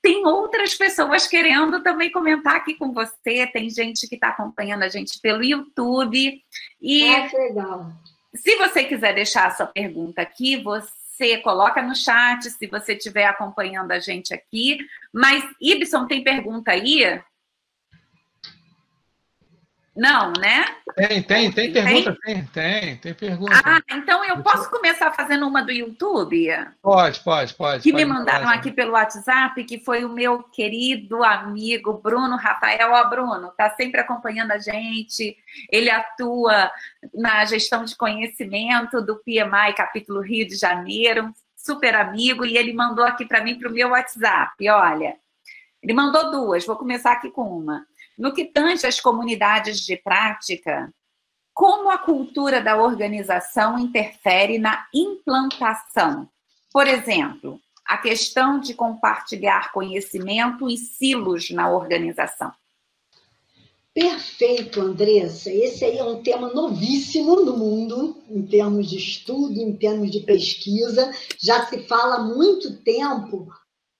[SPEAKER 2] tem outras pessoas querendo também comentar aqui com você. Tem gente que está acompanhando a gente pelo YouTube. E
[SPEAKER 3] ah, legal.
[SPEAKER 2] se você quiser deixar a sua pergunta aqui, você coloca no chat se você estiver acompanhando a gente aqui. Mas, Ibson, tem pergunta aí? Não, né?
[SPEAKER 1] Tem, tem, tem pergunta, tem, tem, tem pergunta.
[SPEAKER 2] Ah, então eu posso começar fazendo uma do YouTube?
[SPEAKER 1] Pode, pode, pode.
[SPEAKER 2] Que
[SPEAKER 1] pode,
[SPEAKER 2] me mandaram pode. aqui pelo WhatsApp, que foi o meu querido amigo Bruno Rafael. Ó, Bruno, está sempre acompanhando a gente. Ele atua na gestão de conhecimento do PMI, capítulo Rio de Janeiro. Super amigo, e ele mandou aqui para mim, para o meu WhatsApp. Olha, ele mandou duas, vou começar aqui com uma. No que tange às comunidades de prática, como a cultura da organização interfere na implantação? Por exemplo, a questão de compartilhar conhecimento e silos na organização.
[SPEAKER 3] Perfeito, Andressa. Esse aí é um tema novíssimo no mundo, em termos de estudo, em termos de pesquisa. Já se fala há muito tempo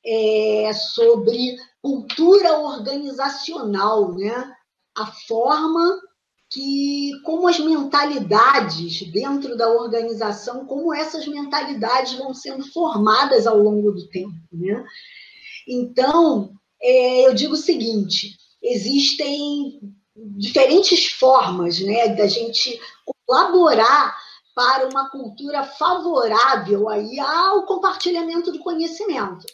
[SPEAKER 3] é, sobre cultura organizacional, né? A forma que, como as mentalidades dentro da organização, como essas mentalidades vão sendo formadas ao longo do tempo, né? Então, é, eu digo o seguinte: existem diferentes formas, né, da gente colaborar para uma cultura favorável aí ao compartilhamento de conhecimento.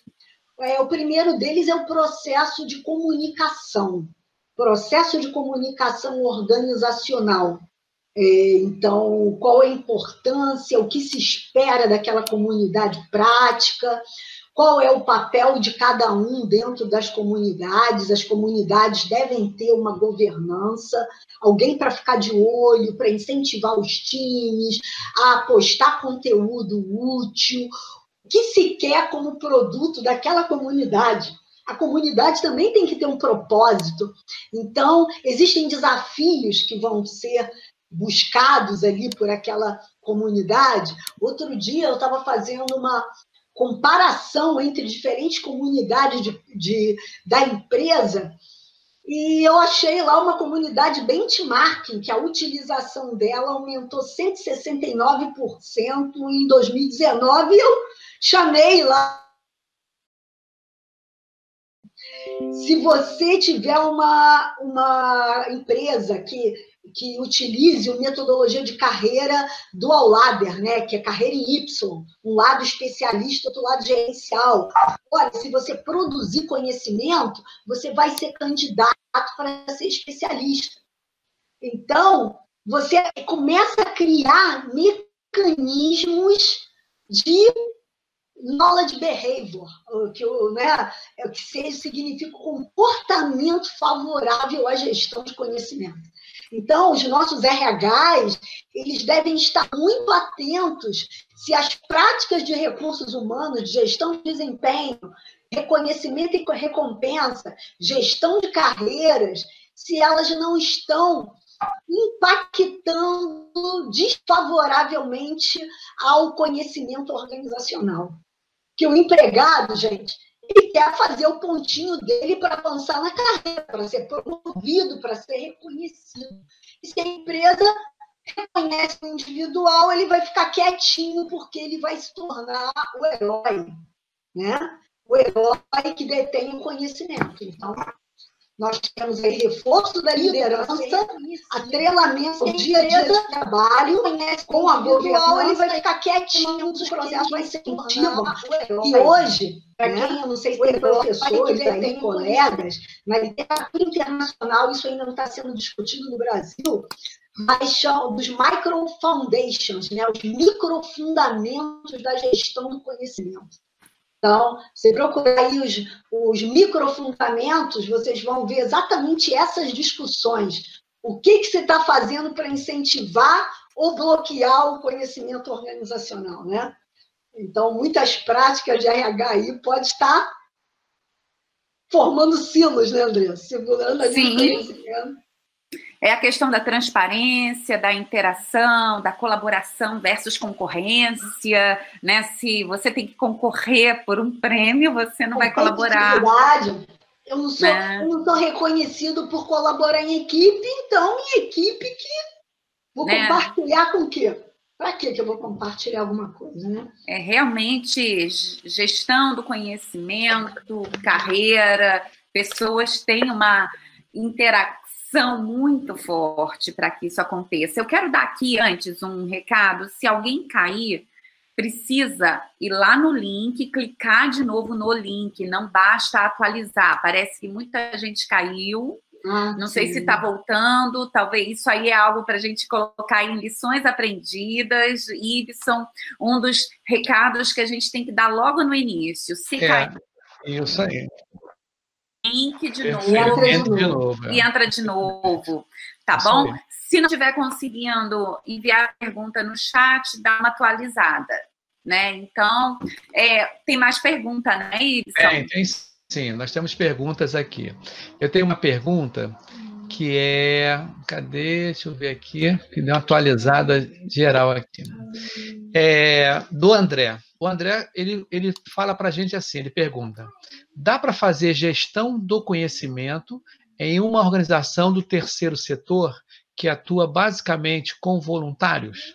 [SPEAKER 3] É, o primeiro deles é o processo de comunicação, processo de comunicação organizacional. É, então, qual a importância, o que se espera daquela comunidade prática, qual é o papel de cada um dentro das comunidades. As comunidades devem ter uma governança, alguém para ficar de olho, para incentivar os times, a postar conteúdo útil, que se quer como produto daquela comunidade. A comunidade também tem que ter um propósito. Então, existem desafios que vão ser buscados ali por aquela comunidade. Outro dia eu estava fazendo uma comparação entre diferentes comunidades de, de, da empresa e eu achei lá uma comunidade benchmarking, que a utilização dela aumentou 169% em 2019, e eu chamei lá. Se você tiver uma, uma empresa que, que utilize a metodologia de carreira dual ladder, né, que é carreira em Y, um lado especialista, outro lado gerencial. Olha, se você produzir conhecimento, você vai ser candidato para ser especialista. Então, você começa a criar mecanismos de knowledge behavior, que, né, é o que significa comportamento favorável à gestão de conhecimento. Então, os nossos RHs, eles devem estar muito atentos se as práticas de recursos humanos, de gestão de desempenho, reconhecimento e recompensa, gestão de carreiras, se elas não estão impactando desfavoravelmente ao conhecimento organizacional que o empregado, gente, ele quer fazer o pontinho dele para avançar na carreira, para ser promovido, para ser reconhecido. E se a empresa reconhece o individual, ele vai ficar quietinho, porque ele vai se tornar o herói, né? O herói que detém o conhecimento. Então, nós temos aí reforço da liderança, atrelamento do dia a dia de trabalho. Com a governança, ele vai ficar quietinho, os processos vai ser incentivam. E hoje, para quem, eu não sei se tem professores aí, colegas, na literatura internacional, isso ainda não está sendo discutido no Brasil, mas são dos micro foundations, né, os microfundamentos da gestão do conhecimento. Então, se procurar aí os, os microfundamentos, vocês vão ver exatamente essas discussões. O que, que você está fazendo para incentivar ou bloquear o conhecimento organizacional, né? Então, muitas práticas de RH aí pode estar formando silos, né, André? Segurando ali
[SPEAKER 2] Sim. o conhecimento. É a questão da transparência, da interação, da colaboração versus concorrência, né? Se você tem que concorrer por um prêmio, você não vai colaborar.
[SPEAKER 3] Eu não, sou, é. eu não sou reconhecido por colaborar em equipe, então em equipe que vou né? compartilhar com o quê? Para que eu vou compartilhar alguma coisa, né?
[SPEAKER 2] É realmente gestão do conhecimento, carreira, pessoas têm uma interação ação muito forte para que isso aconteça. Eu quero dar aqui antes um recado: se alguém cair, precisa ir lá no link, clicar de novo no link, não basta atualizar. Parece que muita gente caiu. Não sim. sei se está voltando, talvez isso aí é algo para a gente colocar em lições aprendidas. Ibson, um dos recados que a gente tem que dar logo no início. Se
[SPEAKER 1] é, cair, isso aí
[SPEAKER 2] link de novo, e entra de novo, e entra de novo tá Isso bom? Aí. Se não estiver conseguindo enviar a pergunta no chat, dá uma atualizada, né? Então, é, tem mais pergunta, né, Ibson?
[SPEAKER 1] Tem, tem sim, nós temos perguntas aqui. Eu tenho uma pergunta que é. Cadê? Deixa eu ver aqui, que deu uma atualizada geral aqui. É, do André. O André ele, ele fala para a gente assim: ele pergunta, dá para fazer gestão do conhecimento em uma organização do terceiro setor que atua basicamente com voluntários?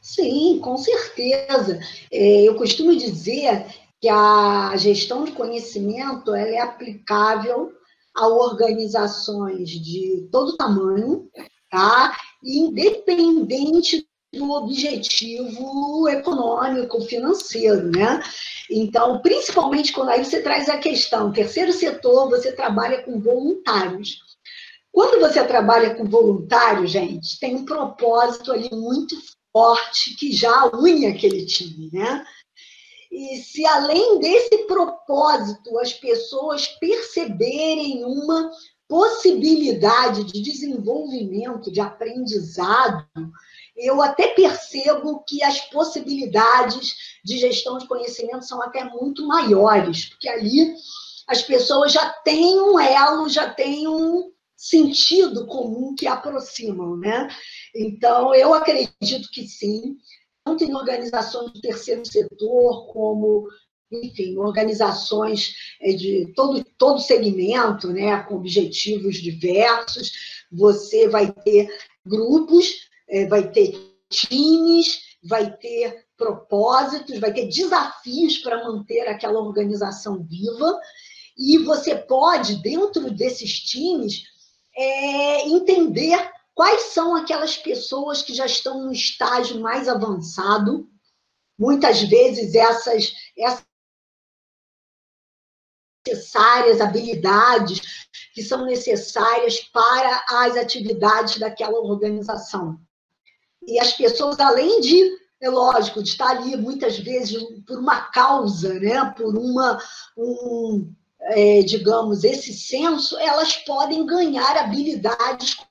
[SPEAKER 3] Sim, com certeza. É, eu costumo dizer que a gestão de conhecimento ela é aplicável a organizações de todo tamanho, tá? independente do objetivo econômico, financeiro, né? Então, principalmente quando aí você traz a questão, terceiro setor, você trabalha com voluntários. Quando você trabalha com voluntários, gente, tem um propósito ali muito forte que já une aquele time, né? E se além desse propósito as pessoas perceberem uma possibilidade de desenvolvimento, de aprendizado, eu até percebo que as possibilidades de gestão de conhecimento são até muito maiores, porque ali as pessoas já têm um elo, já têm um sentido comum que aproximam, né? Então, eu acredito que sim, tanto em organizações do terceiro setor, como, enfim, organizações é, de todo, todo segmento, né, com objetivos diversos, você vai ter grupos é, vai ter times, vai ter propósitos, vai ter desafios para manter aquela organização viva, e você pode, dentro desses times, é, entender quais são aquelas pessoas que já estão no estágio mais avançado. Muitas vezes essas, essas necessárias habilidades que são necessárias para as atividades daquela organização. E as pessoas, além de, é lógico, de estar ali muitas vezes por uma causa, né, por uma, um, é, digamos, esse senso, elas podem ganhar habilidades com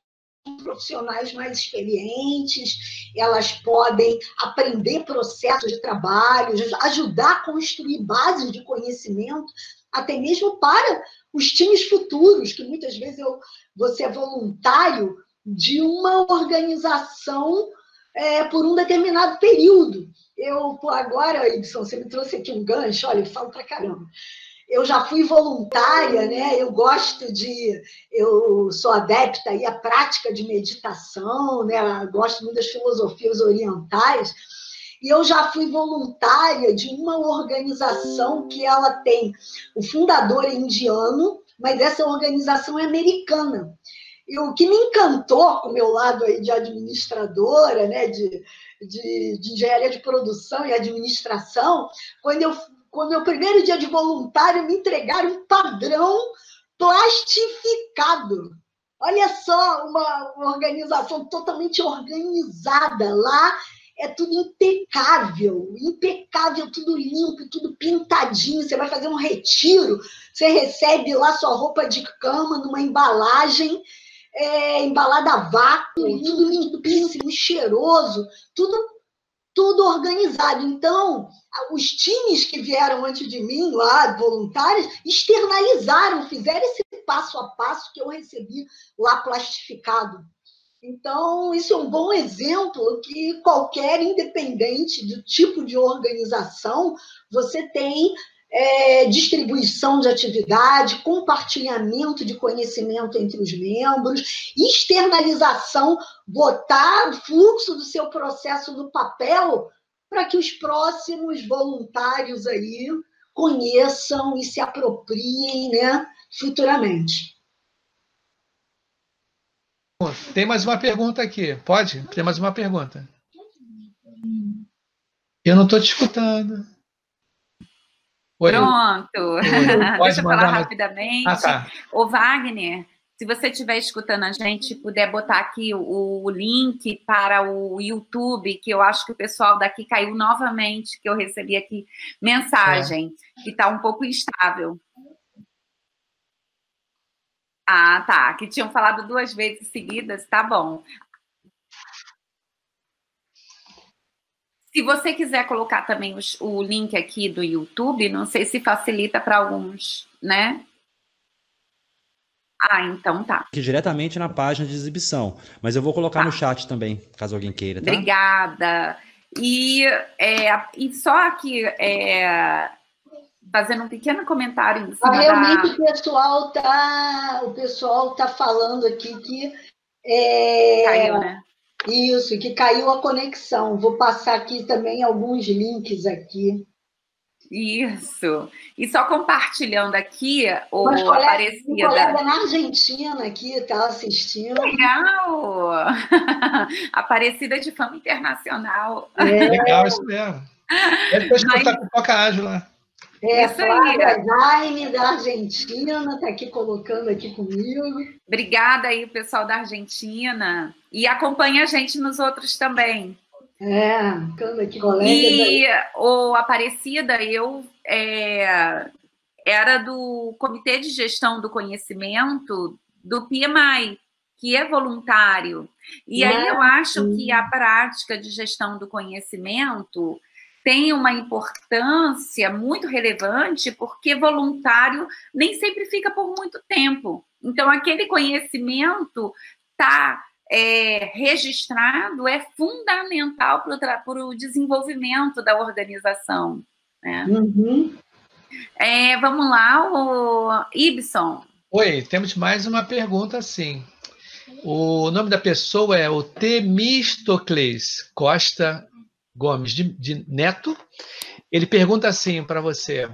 [SPEAKER 3] profissionais mais experientes, elas podem aprender processos de trabalho, ajudar a construir bases de conhecimento, até mesmo para os times futuros, que muitas vezes eu, você é voluntário de uma organização é, por um determinado período. Eu, agora, Ibson, você me trouxe aqui um gancho, olha, eu falo pra caramba. Eu já fui voluntária, né? Eu gosto de, eu sou adepta aí à prática de meditação, né? Eu gosto muito das filosofias orientais. E eu já fui voluntária de uma organização que ela tem o fundador é indiano, mas essa organização é americana. E o que me encantou com o meu lado aí de administradora, né, de, de, de engenharia de produção e administração, quando eu quando meu primeiro dia de voluntário me entregaram um padrão plastificado. Olha só, uma, uma organização totalmente organizada. Lá é tudo impecável, impecável, tudo limpo, tudo pintadinho. Você vai fazer um retiro, você recebe lá sua roupa de cama numa embalagem, é, embalada a vácuo, tudo limpíssimo, cheiroso, tudo, tudo organizado. Então, os times que vieram antes de mim, lá, voluntários, externalizaram, fizeram esse passo a passo que eu recebi lá plastificado. Então, isso é um bom exemplo que qualquer independente do tipo de organização, você tem é, distribuição de atividade, compartilhamento de conhecimento entre os membros, externalização, botar o fluxo do seu processo no papel para que os próximos voluntários aí conheçam e se apropriem né, futuramente.
[SPEAKER 1] Tem mais uma pergunta aqui. Pode? Tem mais uma pergunta. Eu não estou te escutando.
[SPEAKER 2] Oi. Pronto. Deixa eu falar rapidamente. Ah, tá. O Wagner, se você estiver escutando a gente, puder botar aqui o, o, link para o YouTube, que eu acho que o pessoal daqui caiu novamente, que eu recebi aqui mensagem, é. que está um pouco instável. Ah, tá. Que tinham falado duas vezes seguidas, tá bom. Se você quiser colocar também os, o link aqui do YouTube, não sei se facilita para alguns, né? Ah, então tá.
[SPEAKER 4] Aqui diretamente na página de exibição. Mas eu vou colocar tá. no chat também, caso alguém queira.
[SPEAKER 2] Tá? Obrigada. E, é, e só aqui, é, fazendo um pequeno comentário em
[SPEAKER 3] cima ah, Realmente da... o pessoal tá, o pessoal tá falando aqui que é, caiu, né? Isso, que caiu a conexão. Vou passar aqui também alguns links aqui.
[SPEAKER 2] Isso. E só compartilhando aqui, o
[SPEAKER 3] Mas colega, Aparecida. Um colega na Argentina aqui está assistindo.
[SPEAKER 2] Legal! Aparecida de fama internacional.
[SPEAKER 1] É. Legal, isso mesmo. É depois que Mas... pipoca ágil lá.
[SPEAKER 3] É, Isso Flávia Jaime, da Argentina, está aqui colocando aqui comigo.
[SPEAKER 2] Obrigada aí, pessoal da Argentina. E acompanha a gente nos outros também.
[SPEAKER 3] É, aqui colegas.
[SPEAKER 2] E o Aparecida, eu é, era do Comitê de Gestão do Conhecimento do PMI, que é voluntário. E é, aí eu acho sim. que a prática de gestão do conhecimento tem uma importância muito relevante, porque voluntário nem sempre fica por muito tempo. Então, aquele conhecimento está é, registrado é fundamental para o desenvolvimento da organização. Né? Uhum. É, vamos lá, o Ibson.
[SPEAKER 1] Oi, temos mais uma pergunta, sim. O nome da pessoa é o Temistocles Costa Gomes de, de Neto. Ele pergunta assim para você: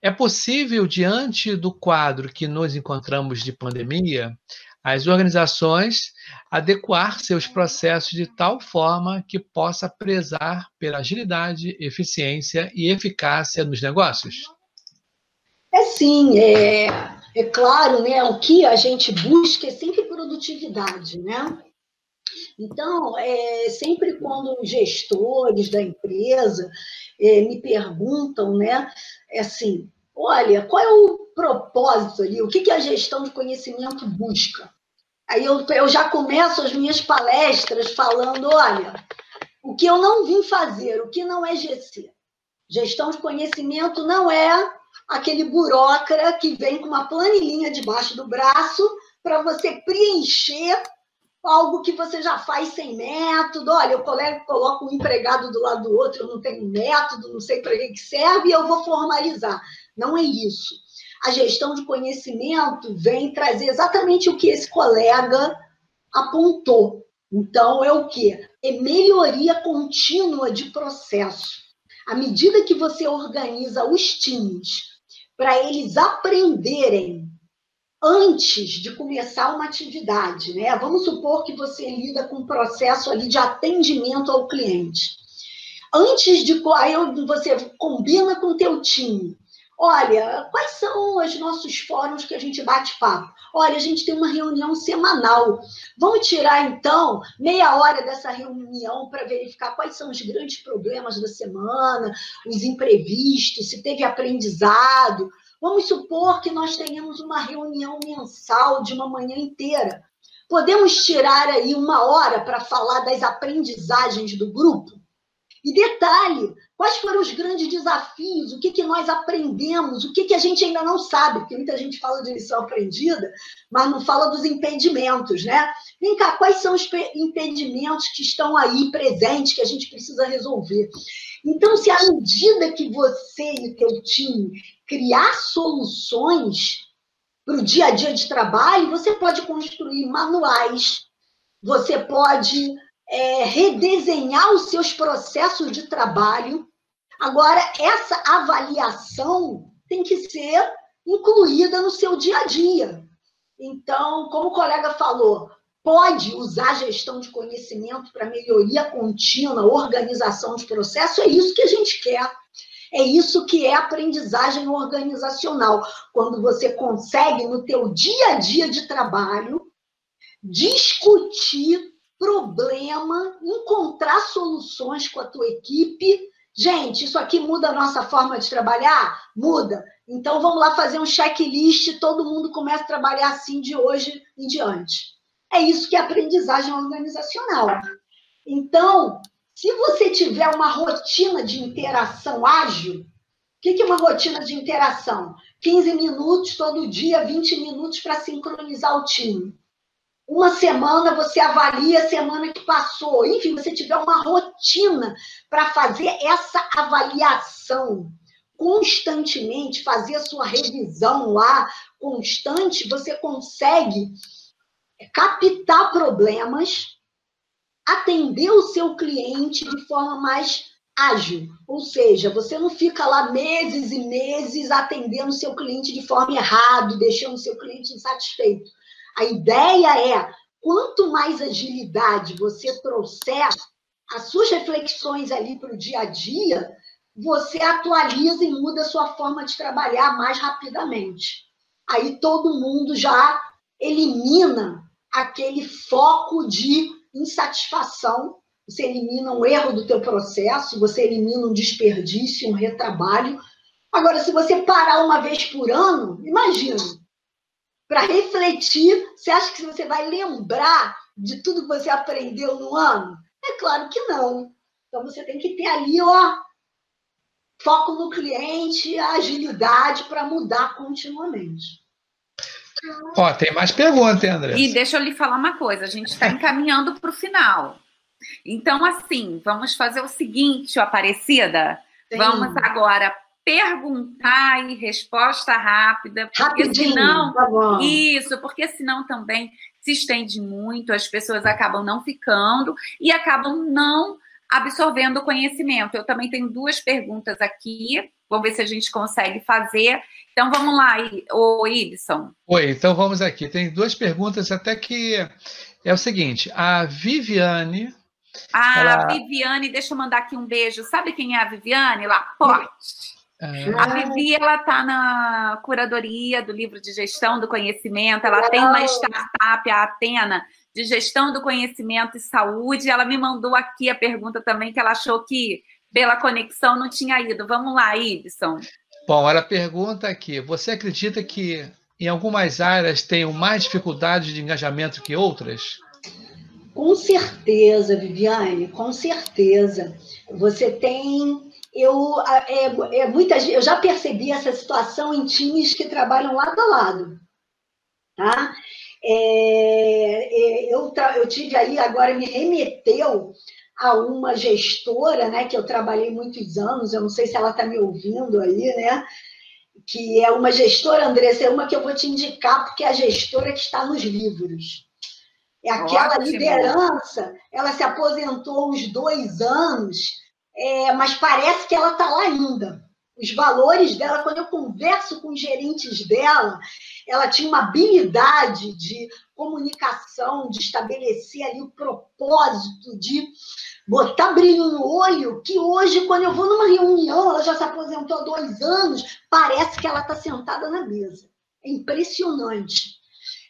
[SPEAKER 1] é possível, diante do quadro que nos encontramos de pandemia, as organizações adequar seus processos de tal forma que possa prezar pela agilidade, eficiência e eficácia nos negócios?
[SPEAKER 3] É sim, é, é claro, né? O que a gente busca é sempre produtividade, né? Então, é, sempre quando os gestores da empresa é, me perguntam, né, é assim, olha, qual é o propósito ali? O que, que a gestão de conhecimento busca? Aí eu, eu já começo as minhas palestras falando, olha, o que eu não vim fazer, o que não é GC. Gestão de conhecimento não é aquele burocrata que vem com uma planilhinha debaixo do braço para você preencher algo que você já faz sem método. Olha, eu coloco um empregado do lado do outro, eu não tenho método, não sei para que serve, e eu vou formalizar. Não é isso. A gestão de conhecimento vem trazer exatamente o que esse colega apontou. Então, é o quê? É melhoria contínua de processo. À medida que você organiza os times para eles aprenderem antes de começar uma atividade, né? Vamos supor que você lida com um processo ali de atendimento ao cliente. Antes de aí você combina com o teu time. Olha, quais são os nossos fóruns que a gente bate papo? Olha, a gente tem uma reunião semanal. Vamos tirar, então, meia hora dessa reunião para verificar quais são os grandes problemas da semana, os imprevistos, se teve aprendizado. Vamos supor que nós tenhamos uma reunião mensal de uma manhã inteira. Podemos tirar aí uma hora para falar das aprendizagens do grupo? E detalhe, quais foram os grandes desafios, o que, que nós aprendemos, o que, que a gente ainda não sabe, porque muita gente fala de lição aprendida, mas não fala dos impedimentos, né? Vem cá, quais são os impedimentos que estão aí presentes, que a gente precisa resolver? Então, se à medida que você e o teu time criar soluções para o dia a dia de trabalho, você pode construir manuais, você pode é, redesenhar os seus processos de trabalho. Agora, essa avaliação tem que ser incluída no seu dia a dia. Então, como o colega falou, pode usar gestão de conhecimento para melhoria contínua, organização de processos, é isso que a gente quer. É isso que é aprendizagem organizacional. Quando você consegue, no teu dia a dia de trabalho, discutir problema, encontrar soluções com a tua equipe. Gente, isso aqui muda a nossa forma de trabalhar? Muda. Então vamos lá fazer um checklist, todo mundo começa a trabalhar assim de hoje em diante. É isso que é aprendizagem organizacional. Então, se você tiver uma rotina de interação ágil, o que é uma rotina de interação? 15 minutos todo dia, 20 minutos para sincronizar o time uma semana você avalia a semana que passou, enfim, você tiver uma rotina para fazer essa avaliação constantemente, fazer a sua revisão lá constante, você consegue captar problemas, atender o seu cliente de forma mais ágil. Ou seja, você não fica lá meses e meses atendendo o seu cliente de forma errada, deixando o seu cliente insatisfeito. A ideia é, quanto mais agilidade você trouxer as suas reflexões ali para o dia a dia, você atualiza e muda a sua forma de trabalhar mais rapidamente. Aí todo mundo já elimina aquele foco de insatisfação, você elimina um erro do teu processo, você elimina um desperdício, um retrabalho. Agora, se você parar uma vez por ano, imagina, para refletir. Você acha que você vai lembrar de tudo que você aprendeu no ano? É claro que não. Então você tem que ter ali, ó, foco no cliente, agilidade para mudar continuamente.
[SPEAKER 1] Ó, tem mais perguntas, André.
[SPEAKER 2] E deixa eu lhe falar uma coisa, a gente está encaminhando para o final. Então, assim, vamos fazer o seguinte, Aparecida. Sim. Vamos agora perguntar e resposta rápida, porque Rapidinho, senão tá isso, porque senão também se estende muito, as pessoas acabam não ficando e acabam não absorvendo o conhecimento. Eu também tenho duas perguntas aqui, vamos ver se a gente consegue fazer. Então vamos lá, o Ibson.
[SPEAKER 1] Oi, então vamos aqui. Tem duas perguntas até que é o seguinte, a Viviane
[SPEAKER 2] ah, ela... Viviane, deixa eu mandar aqui um beijo. Sabe quem é a Viviane? Laporte. É. A Vivi, ela está na curadoria do livro de gestão do conhecimento, ela tem uma startup, a Atena, de gestão do conhecimento e saúde. Ela me mandou aqui a pergunta também, que ela achou que pela conexão não tinha ido. Vamos lá, Ibson.
[SPEAKER 1] Bom, ela pergunta aqui: você acredita que em algumas áreas tenham mais dificuldade de engajamento que outras?
[SPEAKER 3] Com certeza, Viviane, com certeza. Você tem eu, é, é, muitas, eu já percebi essa situação em times que trabalham lado a lado. Tá? É, é eu, eu tive aí, agora me remeteu a uma gestora, né, que eu trabalhei muitos anos, eu não sei se ela está me ouvindo aí, né, que é uma gestora, Andressa, é uma que eu vou te indicar, porque é a gestora que está nos livros. É aquela Ótimo. liderança, ela se aposentou uns dois anos, é, mas parece que ela está lá ainda. Os valores dela, quando eu converso com os gerentes dela, ela tinha uma habilidade de comunicação, de estabelecer ali o propósito, de botar brilho no olho, que hoje, quando eu vou numa reunião, ela já se aposentou há dois anos, parece que ela está sentada na mesa. É impressionante.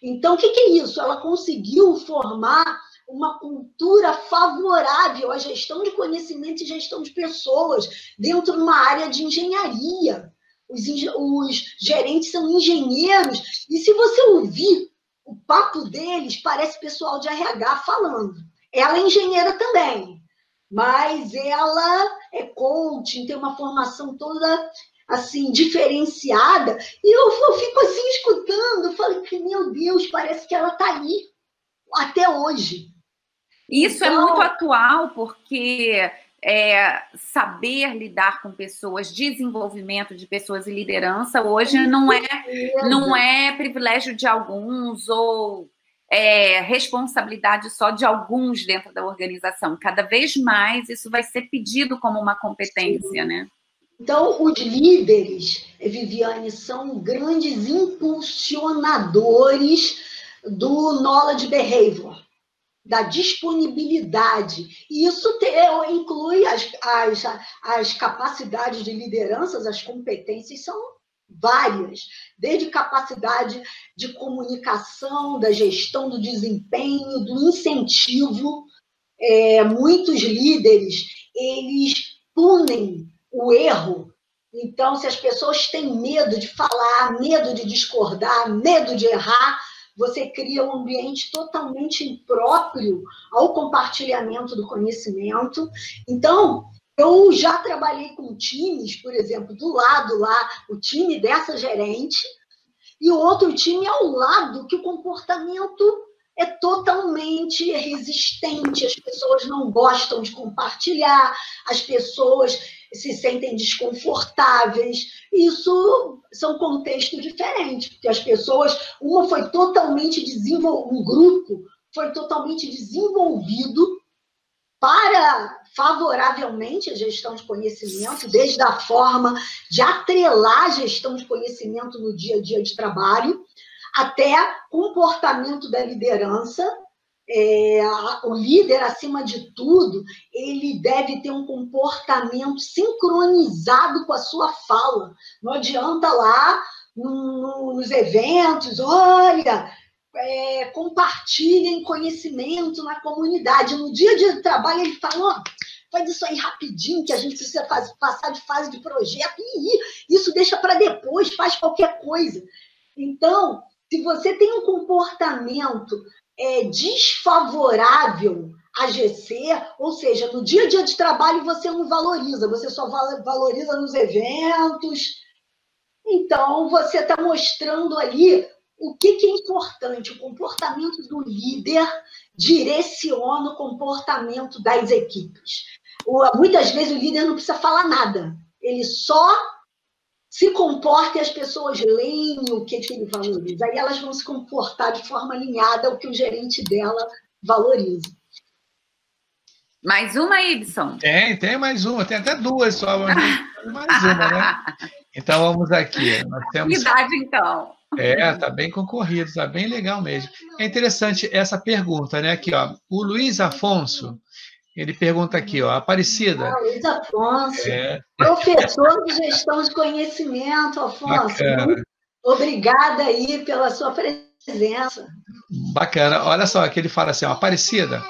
[SPEAKER 3] Então, o que, que é isso? Ela conseguiu formar uma cultura favorável à gestão de conhecimento e gestão de pessoas dentro de uma área de engenharia. Os, os gerentes são engenheiros, e se você ouvir o papo deles, parece pessoal de RH falando. Ela é engenheira também, mas ela é coaching, tem uma formação toda assim diferenciada, e eu, eu fico assim escutando, falei que meu Deus, parece que ela está aí até hoje.
[SPEAKER 2] Isso então... é muito atual, porque é, saber lidar com pessoas, desenvolvimento de pessoas e liderança hoje não é, não é privilégio de alguns ou é, responsabilidade só de alguns dentro da organização. Cada vez mais isso vai ser pedido como uma competência, né?
[SPEAKER 3] Então, os líderes, Viviane, são grandes impulsionadores do knowledge behavior da disponibilidade. E isso te, é, inclui as, as, as capacidades de lideranças, as competências são várias, desde capacidade de comunicação, da gestão do desempenho, do incentivo. É, muitos líderes, eles punem o erro. Então, se as pessoas têm medo de falar, medo de discordar, medo de errar, você cria um ambiente totalmente impróprio ao compartilhamento do conhecimento. Então, eu já trabalhei com times, por exemplo, do lado lá, o time dessa gerente, e o outro time ao lado, que o comportamento é totalmente resistente, as pessoas não gostam de compartilhar, as pessoas se sentem desconfortáveis. Isso são contextos diferentes, porque as pessoas, uma foi totalmente desenvolvido, um grupo foi totalmente desenvolvido para favoravelmente a gestão de conhecimento, desde a forma de atrelar a gestão de conhecimento no dia a dia de trabalho, até comportamento da liderança, é, o líder, acima de tudo, ele deve ter um comportamento sincronizado com a sua fala. Não adianta lá no, nos eventos, olha, é, compartilhem conhecimento na comunidade. No dia de trabalho, ele fala, oh, faz isso aí rapidinho, que a gente precisa fazer, passar de fase de projeto, e isso deixa para depois, faz qualquer coisa. Então, se você tem um comportamento é, desfavorável a GC, ou seja, no dia a dia de trabalho você não valoriza, você só valoriza nos eventos. Então, você está mostrando ali o que, que, é importante. O comportamento do líder direciona o comportamento das equipes. Muitas vezes o líder não precisa falar nada, ele só se comporta e as pessoas leem o que, que ele valoriza. Aí elas vão se comportar de forma alinhada ao que o gerente dela valoriza.
[SPEAKER 2] Mais uma, Ibson?
[SPEAKER 1] Tem, tem mais uma. Tem até duas só. mais uma, né? Então vamos aqui. Nós temos...
[SPEAKER 2] Idade, então.
[SPEAKER 1] É, tá bem concorrido, tá bem legal mesmo. É interessante essa pergunta, né? Aqui, ó. O Luiz Afonso ele pergunta aqui, ó, Aparecida.
[SPEAKER 3] Ah, Luiz Afonso, é. professor de gestão de conhecimento, Afonso. Obrigada aí pela sua presença.
[SPEAKER 1] Bacana. Olha só, aqui ele fala assim, ó, Aparecida,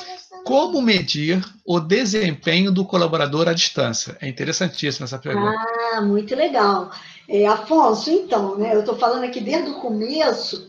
[SPEAKER 1] como medir o desempenho do colaborador à distância? É interessantíssima essa pergunta.
[SPEAKER 3] Ah, muito legal. É, Afonso, então, né, eu estou falando aqui desde o começo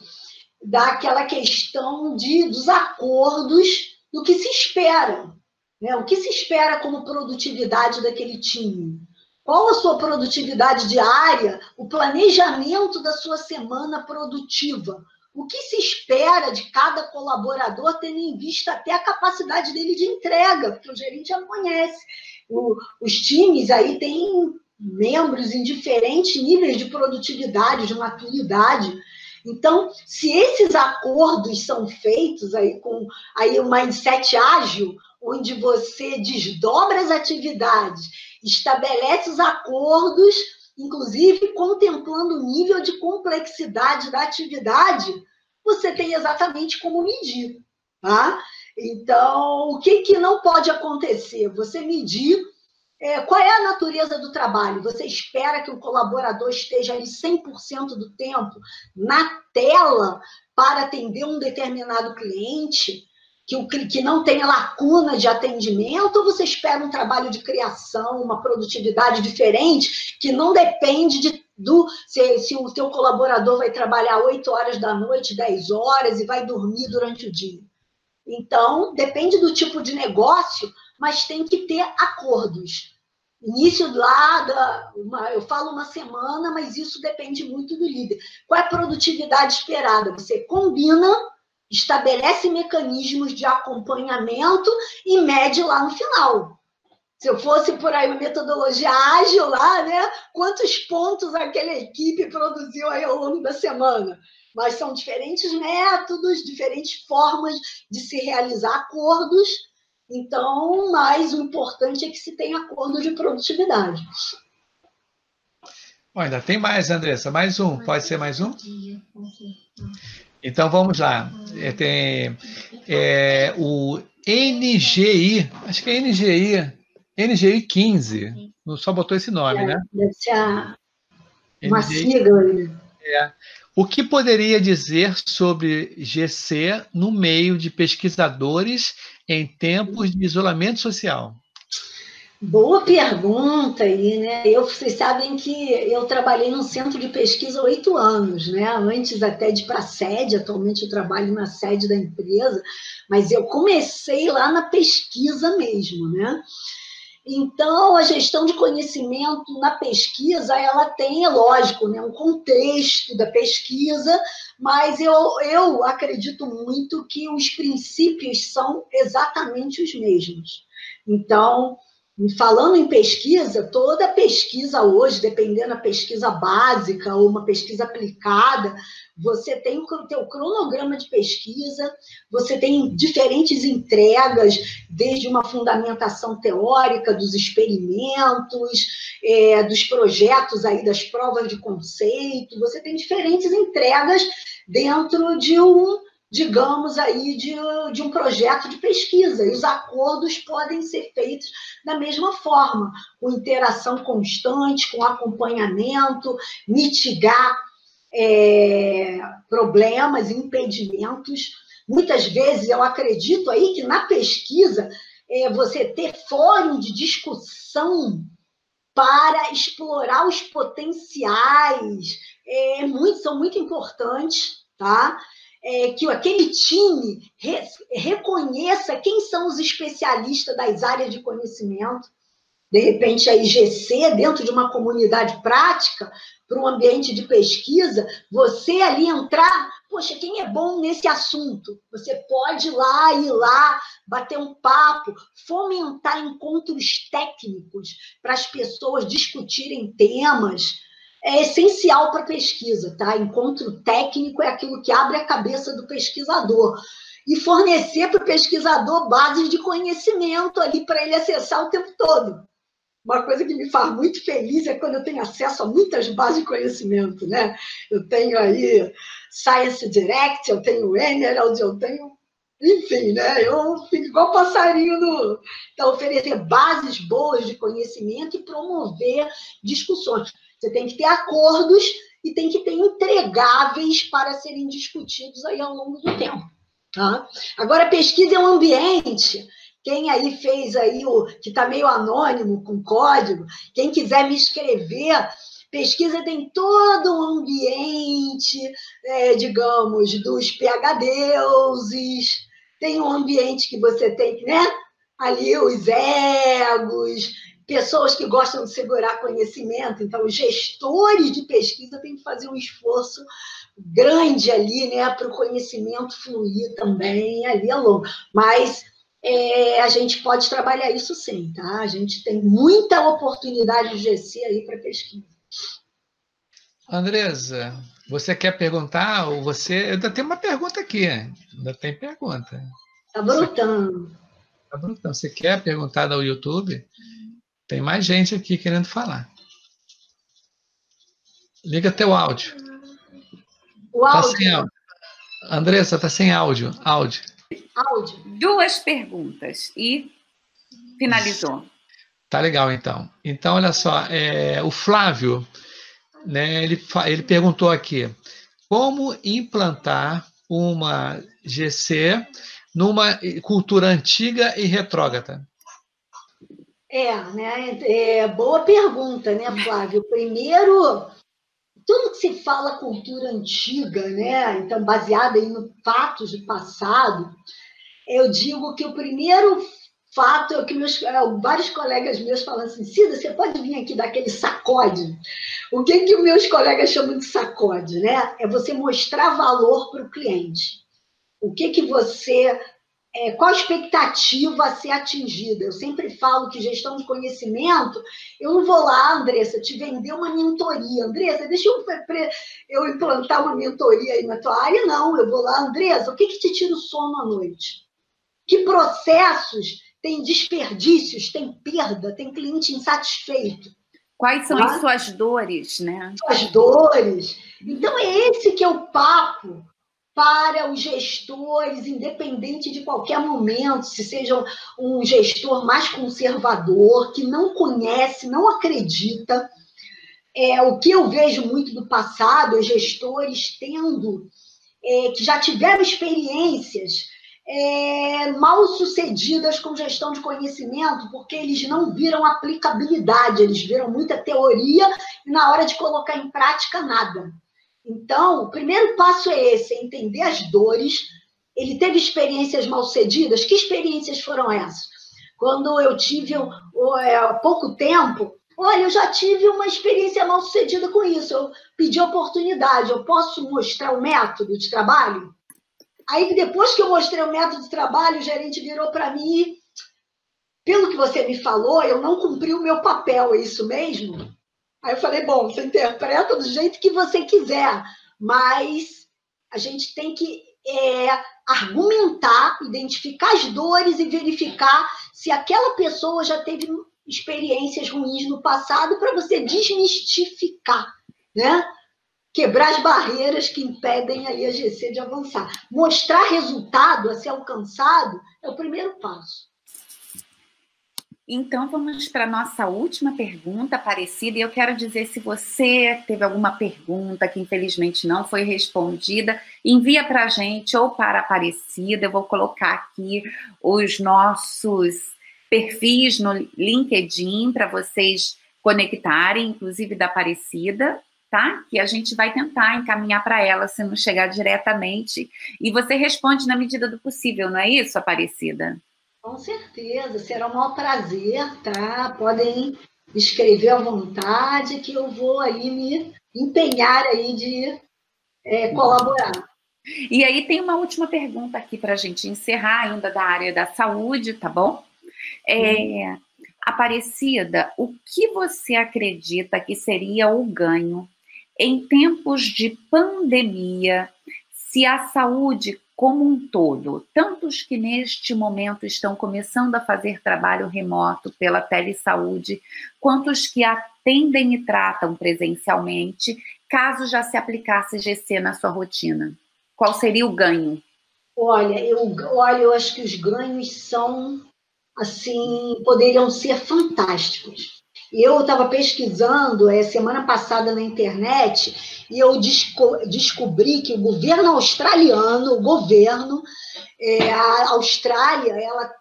[SPEAKER 3] daquela questão de, dos acordos do que se espera né? O que se espera como produtividade daquele time? Qual a sua produtividade diária? O planejamento da sua semana produtiva? O que se espera de cada colaborador, tendo em vista até a capacidade dele de entrega, porque o gerente já conhece. O, os times aí têm membros em diferentes níveis de produtividade, de maturidade. Então, se esses acordos são feitos aí com aí o mindset ágil, onde você desdobra as atividades, estabelece os acordos inclusive contemplando o nível de complexidade da atividade, você tem exatamente como medir. Tá? Então, o que, que não pode acontecer? Você medir é, qual é a natureza do trabalho? Você espera que o colaborador esteja ali 100% do tempo na tela para atender um determinado cliente? Que, que não tenha lacuna de atendimento, ou você espera um trabalho de criação, uma produtividade diferente, que não depende de, do se, se o teu colaborador vai trabalhar 8 horas da noite, 10 horas e vai dormir durante o dia? Então, depende do tipo de negócio, mas tem que ter acordos. Início lá, da, uma, eu falo uma semana, mas isso depende muito do líder. Qual é a produtividade esperada? Você combina, estabelece mecanismos de acompanhamento e mede lá no final. Se eu fosse por aí uma metodologia ágil lá, né? Quantos pontos aquela equipe produziu aí ao longo da semana? Mas são diferentes métodos, diferentes formas de se realizar acordos então, mas o importante é que se tenha acordo de produtividade.
[SPEAKER 1] Bom, ainda tem mais, Andressa. Mais um. Pode ser mais um? Então vamos lá. É, tem é, o NGI, acho que é NGI, NGI 15. Só botou esse nome, é, né?
[SPEAKER 3] Deve ser a, uma sigla.
[SPEAKER 1] É. O que poderia dizer sobre GC no meio de pesquisadores em tempos de isolamento social?
[SPEAKER 3] Boa pergunta aí, né? Eu, vocês sabem que eu trabalhei num centro de pesquisa oito anos, né? Antes até de ir para a sede, atualmente eu trabalho na sede da empresa, mas eu comecei lá na pesquisa mesmo, né? Então, a gestão de conhecimento na pesquisa, ela tem, é lógico, né, um contexto da pesquisa, mas eu, eu acredito muito que os princípios são exatamente os mesmos. Então, falando em pesquisa, toda pesquisa hoje, dependendo da pesquisa básica ou uma pesquisa aplicada, você tem o teu cronograma de pesquisa, você tem diferentes entregas, desde uma fundamentação teórica dos experimentos, é, dos projetos aí, das provas de conceito, você tem diferentes entregas dentro de um, digamos aí, de, de um projeto de pesquisa, e os acordos podem ser feitos da mesma forma, com interação constante, com acompanhamento, mitigar é, problemas, impedimentos. Muitas vezes eu acredito aí que na pesquisa é, você ter fórum de discussão para explorar os potenciais é, muito, são muito importantes, tá? É, que aquele time re, reconheça quem são os especialistas das áreas de conhecimento, de repente a IGC, dentro de uma comunidade prática, para um ambiente de pesquisa, você ali entrar, poxa, quem é bom nesse assunto? Você pode ir lá, ir lá, bater um papo, fomentar encontros técnicos para as pessoas discutirem temas. É essencial para a pesquisa, tá? Encontro técnico é aquilo que abre a cabeça do pesquisador e fornecer para o pesquisador bases de conhecimento ali para ele acessar o tempo todo. Uma coisa que me faz muito feliz é quando eu tenho acesso a muitas bases de conhecimento, né? Eu tenho aí Science Direct, eu tenho Emerald, eu tenho enfim, né? Eu fico igual passarinho no. Então, oferecer bases boas de conhecimento e promover discussões. Você tem que ter acordos e tem que ter entregáveis para serem discutidos aí ao longo do tempo. Tá? Agora, pesquisa é um ambiente quem aí fez aí o que está meio anônimo com código, quem quiser me escrever, pesquisa tem todo um ambiente, é, digamos, dos PHDeuses, tem um ambiente que você tem, né? Ali os egos, pessoas que gostam de segurar conhecimento, então os gestores de pesquisa têm que fazer um esforço grande ali, né, para o conhecimento fluir também ali ao longo. Mas é, a gente pode trabalhar isso sim, tá? A gente tem muita oportunidade de GC aí para pesquisa.
[SPEAKER 1] Andresa, você quer perguntar? Ou você. Ainda tem uma pergunta aqui. Ainda tem pergunta.
[SPEAKER 3] Está brotando.
[SPEAKER 1] Está brotando. Você quer perguntar no YouTube? Tem mais gente aqui querendo falar. Liga teu áudio.
[SPEAKER 3] O
[SPEAKER 1] Tá
[SPEAKER 3] áudio.
[SPEAKER 1] sem áudio. Andressa, tá sem áudio. Áudio.
[SPEAKER 3] áudio.
[SPEAKER 2] Duas perguntas e finalizou.
[SPEAKER 1] Tá legal, então. Então, olha só, é, o Flávio, né, ele, ele perguntou aqui, como implantar uma GC numa cultura antiga e retrógrada?
[SPEAKER 3] É, né? É, boa pergunta, né, Flávio? Primeiro, tudo que se fala cultura antiga, né? Então, baseada em fatos do passado, eu digo que o primeiro fato é que meus, é, vários colegas meus falam assim, Cida, você pode vir aqui dar aquele sacode? O que que meus colegas chamam de sacode, né? É você mostrar valor para o cliente. O que que você é, qual a expectativa a ser atingida? Eu sempre falo que gestão de conhecimento, eu não vou lá, Andressa, te vender uma mentoria. Andressa, deixa eu, eu implantar uma mentoria aí na tua área. Não, eu vou lá, Andressa, o que, que te tira o sono à noite? Que processos tem desperdícios, tem perda, tem cliente insatisfeito?
[SPEAKER 2] Quais são as suas dores, né?
[SPEAKER 3] as dores. Então, é esse que é o papo para os gestores, independente de qualquer momento, se seja um gestor mais conservador, que não conhece, não acredita. É, o que eu vejo muito do passado é gestores tendo, é, que já tiveram experiências é, mal sucedidas com gestão de conhecimento, porque eles não viram aplicabilidade, eles viram muita teoria e na hora de colocar em prática nada. Então, o primeiro passo é esse, é entender as dores. Ele teve experiências mal sucedidas. Que experiências foram essas? Quando eu tive é, há pouco tempo, olha, eu já tive uma experiência mal sucedida com isso. Eu pedi oportunidade. Eu posso mostrar o método de trabalho? Aí, depois que eu mostrei o método de trabalho, o gerente virou para mim pelo que você me falou, eu não cumpri o meu papel, é isso mesmo? Aí eu falei, bom, você interpreta do jeito que você quiser, mas a gente tem que é, argumentar, identificar as dores e verificar se aquela pessoa já teve experiências ruins no passado para você desmistificar, né? Quebrar as barreiras que impedem ali a GC de avançar. Mostrar resultado a ser alcançado é o primeiro passo.
[SPEAKER 2] Então vamos para nossa última pergunta, Aparecida. E eu quero dizer, se você teve alguma pergunta que infelizmente não foi respondida, envia para a gente ou para a Aparecida. Eu vou colocar aqui os nossos perfis no LinkedIn para vocês conectarem, inclusive da Aparecida, tá? Que a gente vai tentar encaminhar para ela se não chegar diretamente. E você responde na medida do possível, não é isso, Aparecida?
[SPEAKER 3] Com certeza, será um maior prazer, tá? Podem escrever à vontade, que eu vou aí me empenhar aí de é, colaborar.
[SPEAKER 2] E aí tem uma última pergunta aqui para a gente encerrar, ainda da área da saúde, tá bom? É, Aparecida, o que você acredita que seria o ganho em tempos de pandemia se a saúde como um todo, tantos que neste momento estão começando a fazer trabalho remoto pela telesaúde, quantos que atendem e tratam presencialmente, caso já se aplicasse GC na sua rotina? Qual seria o ganho?
[SPEAKER 3] Olha, eu, olha, eu acho que os ganhos são, assim, poderiam ser fantásticos. Eu estava pesquisando é, semana passada na internet e eu desco descobri que o governo australiano, o governo, é, a Austrália, ela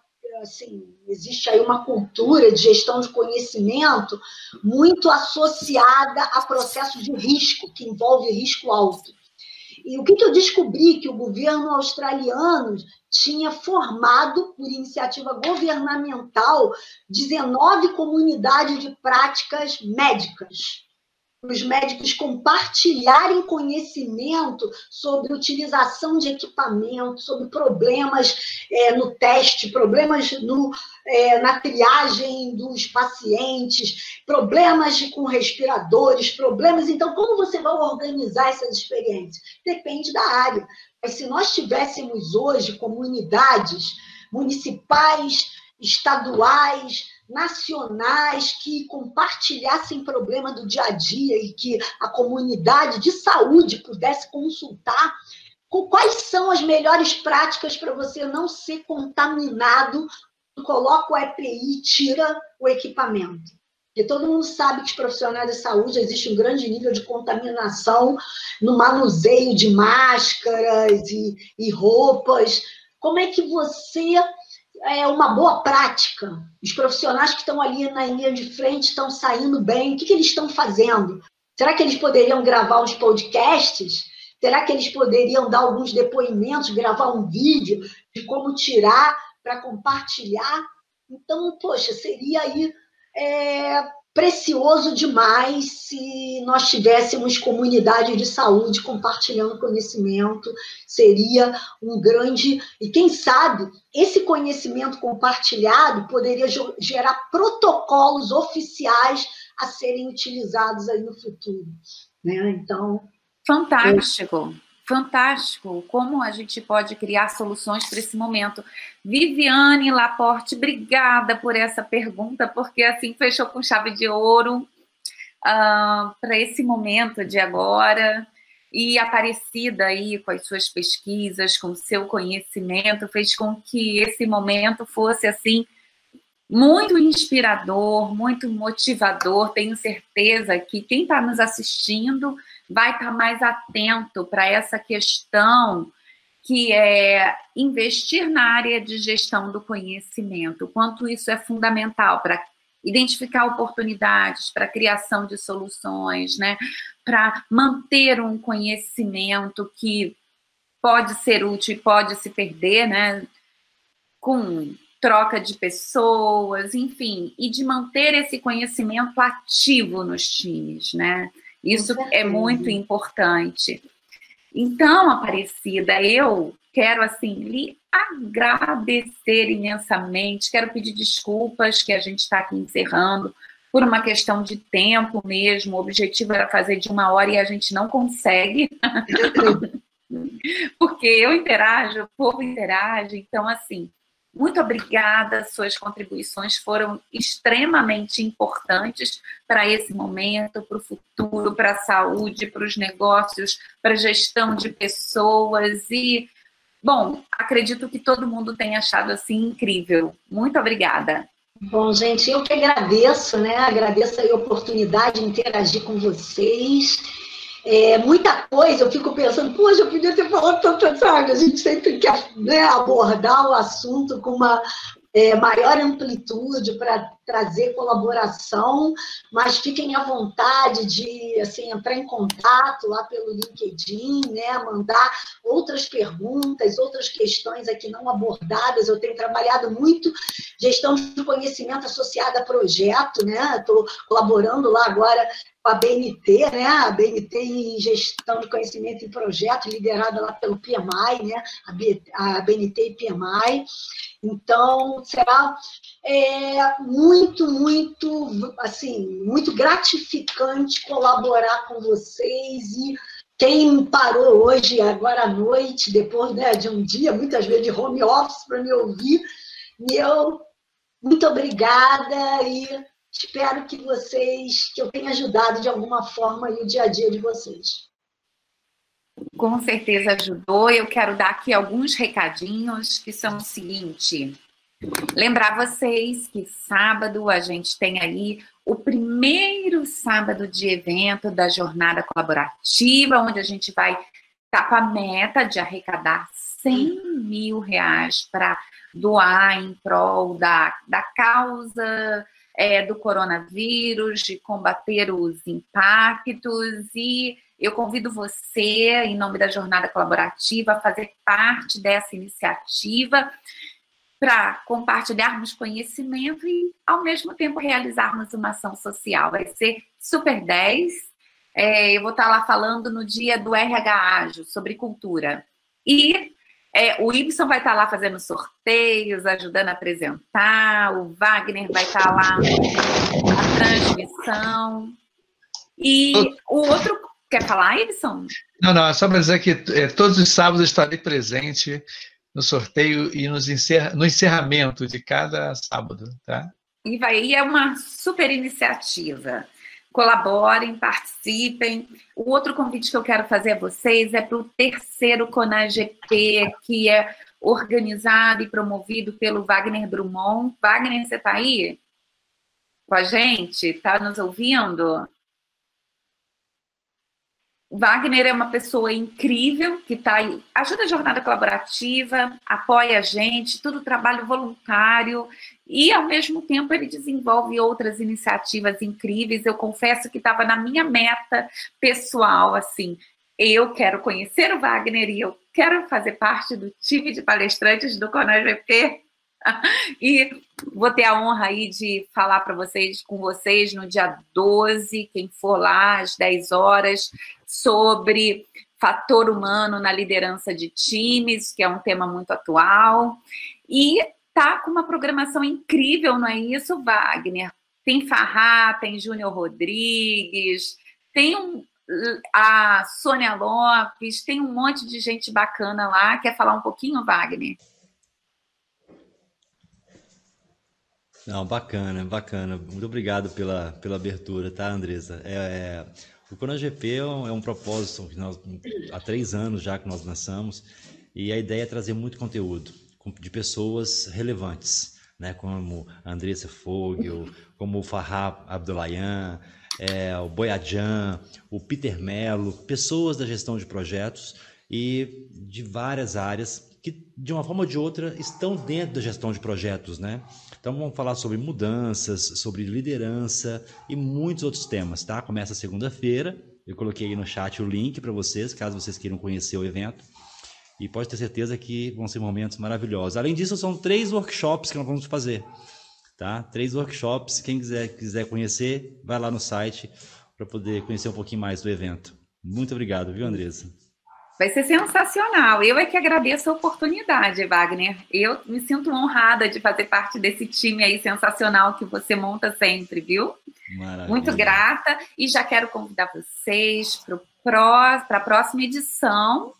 [SPEAKER 3] assim, existe aí uma cultura de gestão de conhecimento muito associada a processo de risco, que envolve risco alto. E o que, que eu descobri? Que o governo australiano tinha formado, por iniciativa governamental, 19 comunidades de práticas médicas. Os médicos compartilharem conhecimento sobre utilização de equipamento, sobre problemas é, no teste, problemas no, é, na triagem dos pacientes, problemas com respiradores, problemas. Então, como você vai organizar essas experiências? Depende da área. Mas se nós tivéssemos hoje comunidades municipais, estaduais, nacionais que compartilhassem problema do dia a dia e que a comunidade de saúde pudesse consultar quais são as melhores práticas para você não ser contaminado coloca o EPI tira o equipamento. Porque todo mundo sabe que os profissionais de saúde existe um grande nível de contaminação no manuseio de máscaras e, e roupas. Como é que você é uma boa prática? Os profissionais que estão ali na linha de frente estão saindo bem, o que, que eles estão fazendo? Será que eles poderiam gravar uns podcasts? Será que eles poderiam dar alguns depoimentos, gravar um vídeo de como tirar para compartilhar? Então, poxa, seria aí é, precioso demais se nós tivéssemos comunidade de saúde compartilhando conhecimento, seria um grande. E quem sabe esse conhecimento compartilhado poderia gerar protocolos oficiais a serem utilizados aí no futuro. Né? Então.
[SPEAKER 2] Fantástico. Eu fantástico como a gente pode criar soluções para esse momento. Viviane Laporte, obrigada por essa pergunta, porque assim fechou com chave de ouro uh, ah, para esse momento de agora. E Aparecida aí com as suas pesquisas, com o seu conhecimento, fez com que esse momento fosse assim muito inspirador, muito motivador. Tenho certeza que quem está nos assistindo vai estar mais atento para essa questão que é investir na área de gestão do conhecimento, quanto isso é fundamental para identificar oportunidades, para criação de soluções, né? para manter um conhecimento que pode ser útil e pode se perder, né? com troca de pessoas, enfim, e de manter esse conhecimento ativo nos times, né? Isso é muito importante. Então, Aparecida, eu quero assim lhe agradecer imensamente, quero pedir desculpas que a gente está aqui encerrando por uma questão de tempo mesmo. O objetivo era fazer de uma hora e a gente não consegue. Porque eu interajo, o povo interage, então assim, muito obrigada, suas contribuições foram extremamente importantes para esse momento, para o futuro, para a saúde, para os negócios, para a gestão de pessoas e, bom, acredito que todo mundo tenha achado assim incrível. Muito obrigada.
[SPEAKER 3] Bom, gente, eu que agradeço, né? Agradeço a oportunidade de interagir com vocês é, muita coisa, eu fico pensando, poxa, eu podia ter falado tanta coisa. A gente sempre quer né, abordar o assunto com uma é, maior amplitude para trazer colaboração, mas fiquem à vontade de assim, entrar em contato lá pelo LinkedIn, né, mandar outras perguntas, outras questões aqui não abordadas. Eu tenho trabalhado muito gestão de conhecimento associada a projeto, né? Estou colaborando lá agora com a BNT, né? A BNT em gestão de conhecimento em projeto, liderada lá pelo PMI, né? A BNT e PMI. Então, será é, muito, muito, assim, muito gratificante colaborar com vocês e quem parou hoje, agora à noite, depois né, de um dia, muitas vezes de home office, para me ouvir, e eu, muito obrigada e espero que vocês, que eu tenha ajudado de alguma forma o dia a dia de vocês.
[SPEAKER 2] Com certeza ajudou. Eu quero dar aqui alguns recadinhos que são o seguinte. Lembrar vocês que sábado a gente tem aí o primeiro sábado de evento da jornada colaborativa, onde a gente vai estar com a meta de arrecadar 100 mil reais para doar em prol da, da causa é, do coronavírus, de combater os impactos. E eu convido você, em nome da jornada colaborativa, a fazer parte dessa iniciativa para compartilharmos conhecimento e, ao mesmo tempo, realizarmos uma ação social. Vai ser Super 10. É, eu vou estar lá falando no dia do RH Ágil, sobre cultura. E é, o Ibson vai estar lá fazendo sorteios, ajudando a apresentar, o Wagner vai estar lá na transmissão. E o outro. Quer falar, Ibson?
[SPEAKER 1] Não, não, é só para dizer que é, todos os sábados estarei presente no sorteio e nos encerra, no encerramento de cada sábado, tá?
[SPEAKER 2] E vai, e é uma super iniciativa. Colaborem, participem. O outro convite que eu quero fazer a vocês é para o terceiro CONAGP, que é organizado e promovido pelo Wagner Drummond. Wagner, você está aí? Com a gente? Está nos ouvindo? Wagner é uma pessoa incrível que está aí, ajuda a jornada colaborativa, apoia a gente, tudo trabalho voluntário e, ao mesmo tempo, ele desenvolve outras iniciativas incríveis. Eu confesso que estava na minha meta pessoal, assim, eu quero conhecer o Wagner e eu quero fazer parte do time de palestrantes do CONAGP e vou ter a honra aí de falar para vocês, com vocês, no dia 12, quem for lá, às 10 horas, sobre fator humano na liderança de times, que é um tema muito atual. E tá com uma programação incrível, não é isso, Wagner? Tem Farrá, tem Júnior Rodrigues, tem um, a Sônia Lopes, tem um monte de gente bacana lá. Quer falar um pouquinho, Wagner?
[SPEAKER 4] Não, bacana, bacana. Muito obrigado pela, pela abertura, tá, Andresa? É, é, o ConaGP é um, é um propósito que nós, há três anos já que nós lançamos, e a ideia é trazer muito conteúdo de pessoas relevantes, né, como a Andressa Fogel, como o Farhab Abdulayan, é, o Boyajan, o Peter Mello, pessoas da gestão de projetos e de várias áreas que, de uma forma ou de outra, estão dentro da gestão de projetos, né? Então vamos falar sobre mudanças, sobre liderança e muitos outros temas, tá? Começa segunda-feira. Eu coloquei aí no chat o link para vocês, caso vocês queiram conhecer o evento. E pode ter certeza que vão ser momentos maravilhosos. Além disso, são três workshops que nós vamos fazer, tá? Três workshops. Quem quiser, quiser conhecer, vai lá no site para poder conhecer um pouquinho mais do evento. Muito obrigado, viu, Andressa?
[SPEAKER 2] Vai ser sensacional. Eu é que agradeço a oportunidade, Wagner. Eu me sinto honrada de fazer parte desse time aí sensacional que você monta sempre, viu? Maravilha. Muito grata. E já quero convidar vocês para a próxima edição,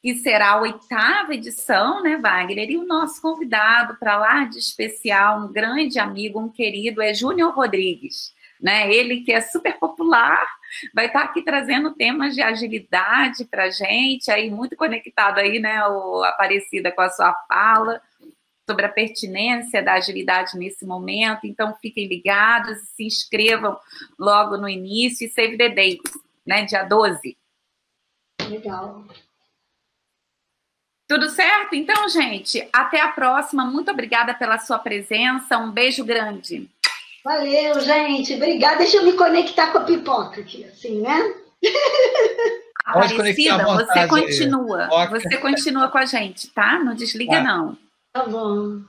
[SPEAKER 2] que será a oitava edição, né, Wagner? E o nosso convidado para lá de especial, um grande amigo, um querido, é Júnior Rodrigues né? Ele que é super popular, vai estar aqui trazendo temas de agilidade para a gente, aí muito conectado aí, né, o Aparecida com a sua fala sobre a pertinência da agilidade nesse momento. Então fiquem ligados, se inscrevam logo no início e save the date, né, dia 12.
[SPEAKER 3] Legal.
[SPEAKER 2] Tudo certo? Então, gente, até a próxima. Muito obrigada pela sua presença. Um beijo grande.
[SPEAKER 3] Valeu, gente. Obrigada. Deixa eu me conectar com a pipoca aqui, assim, né?
[SPEAKER 2] Aparecida, você continua. Você continua com a gente, tá? Não desliga, tá. não.
[SPEAKER 3] Tá bom.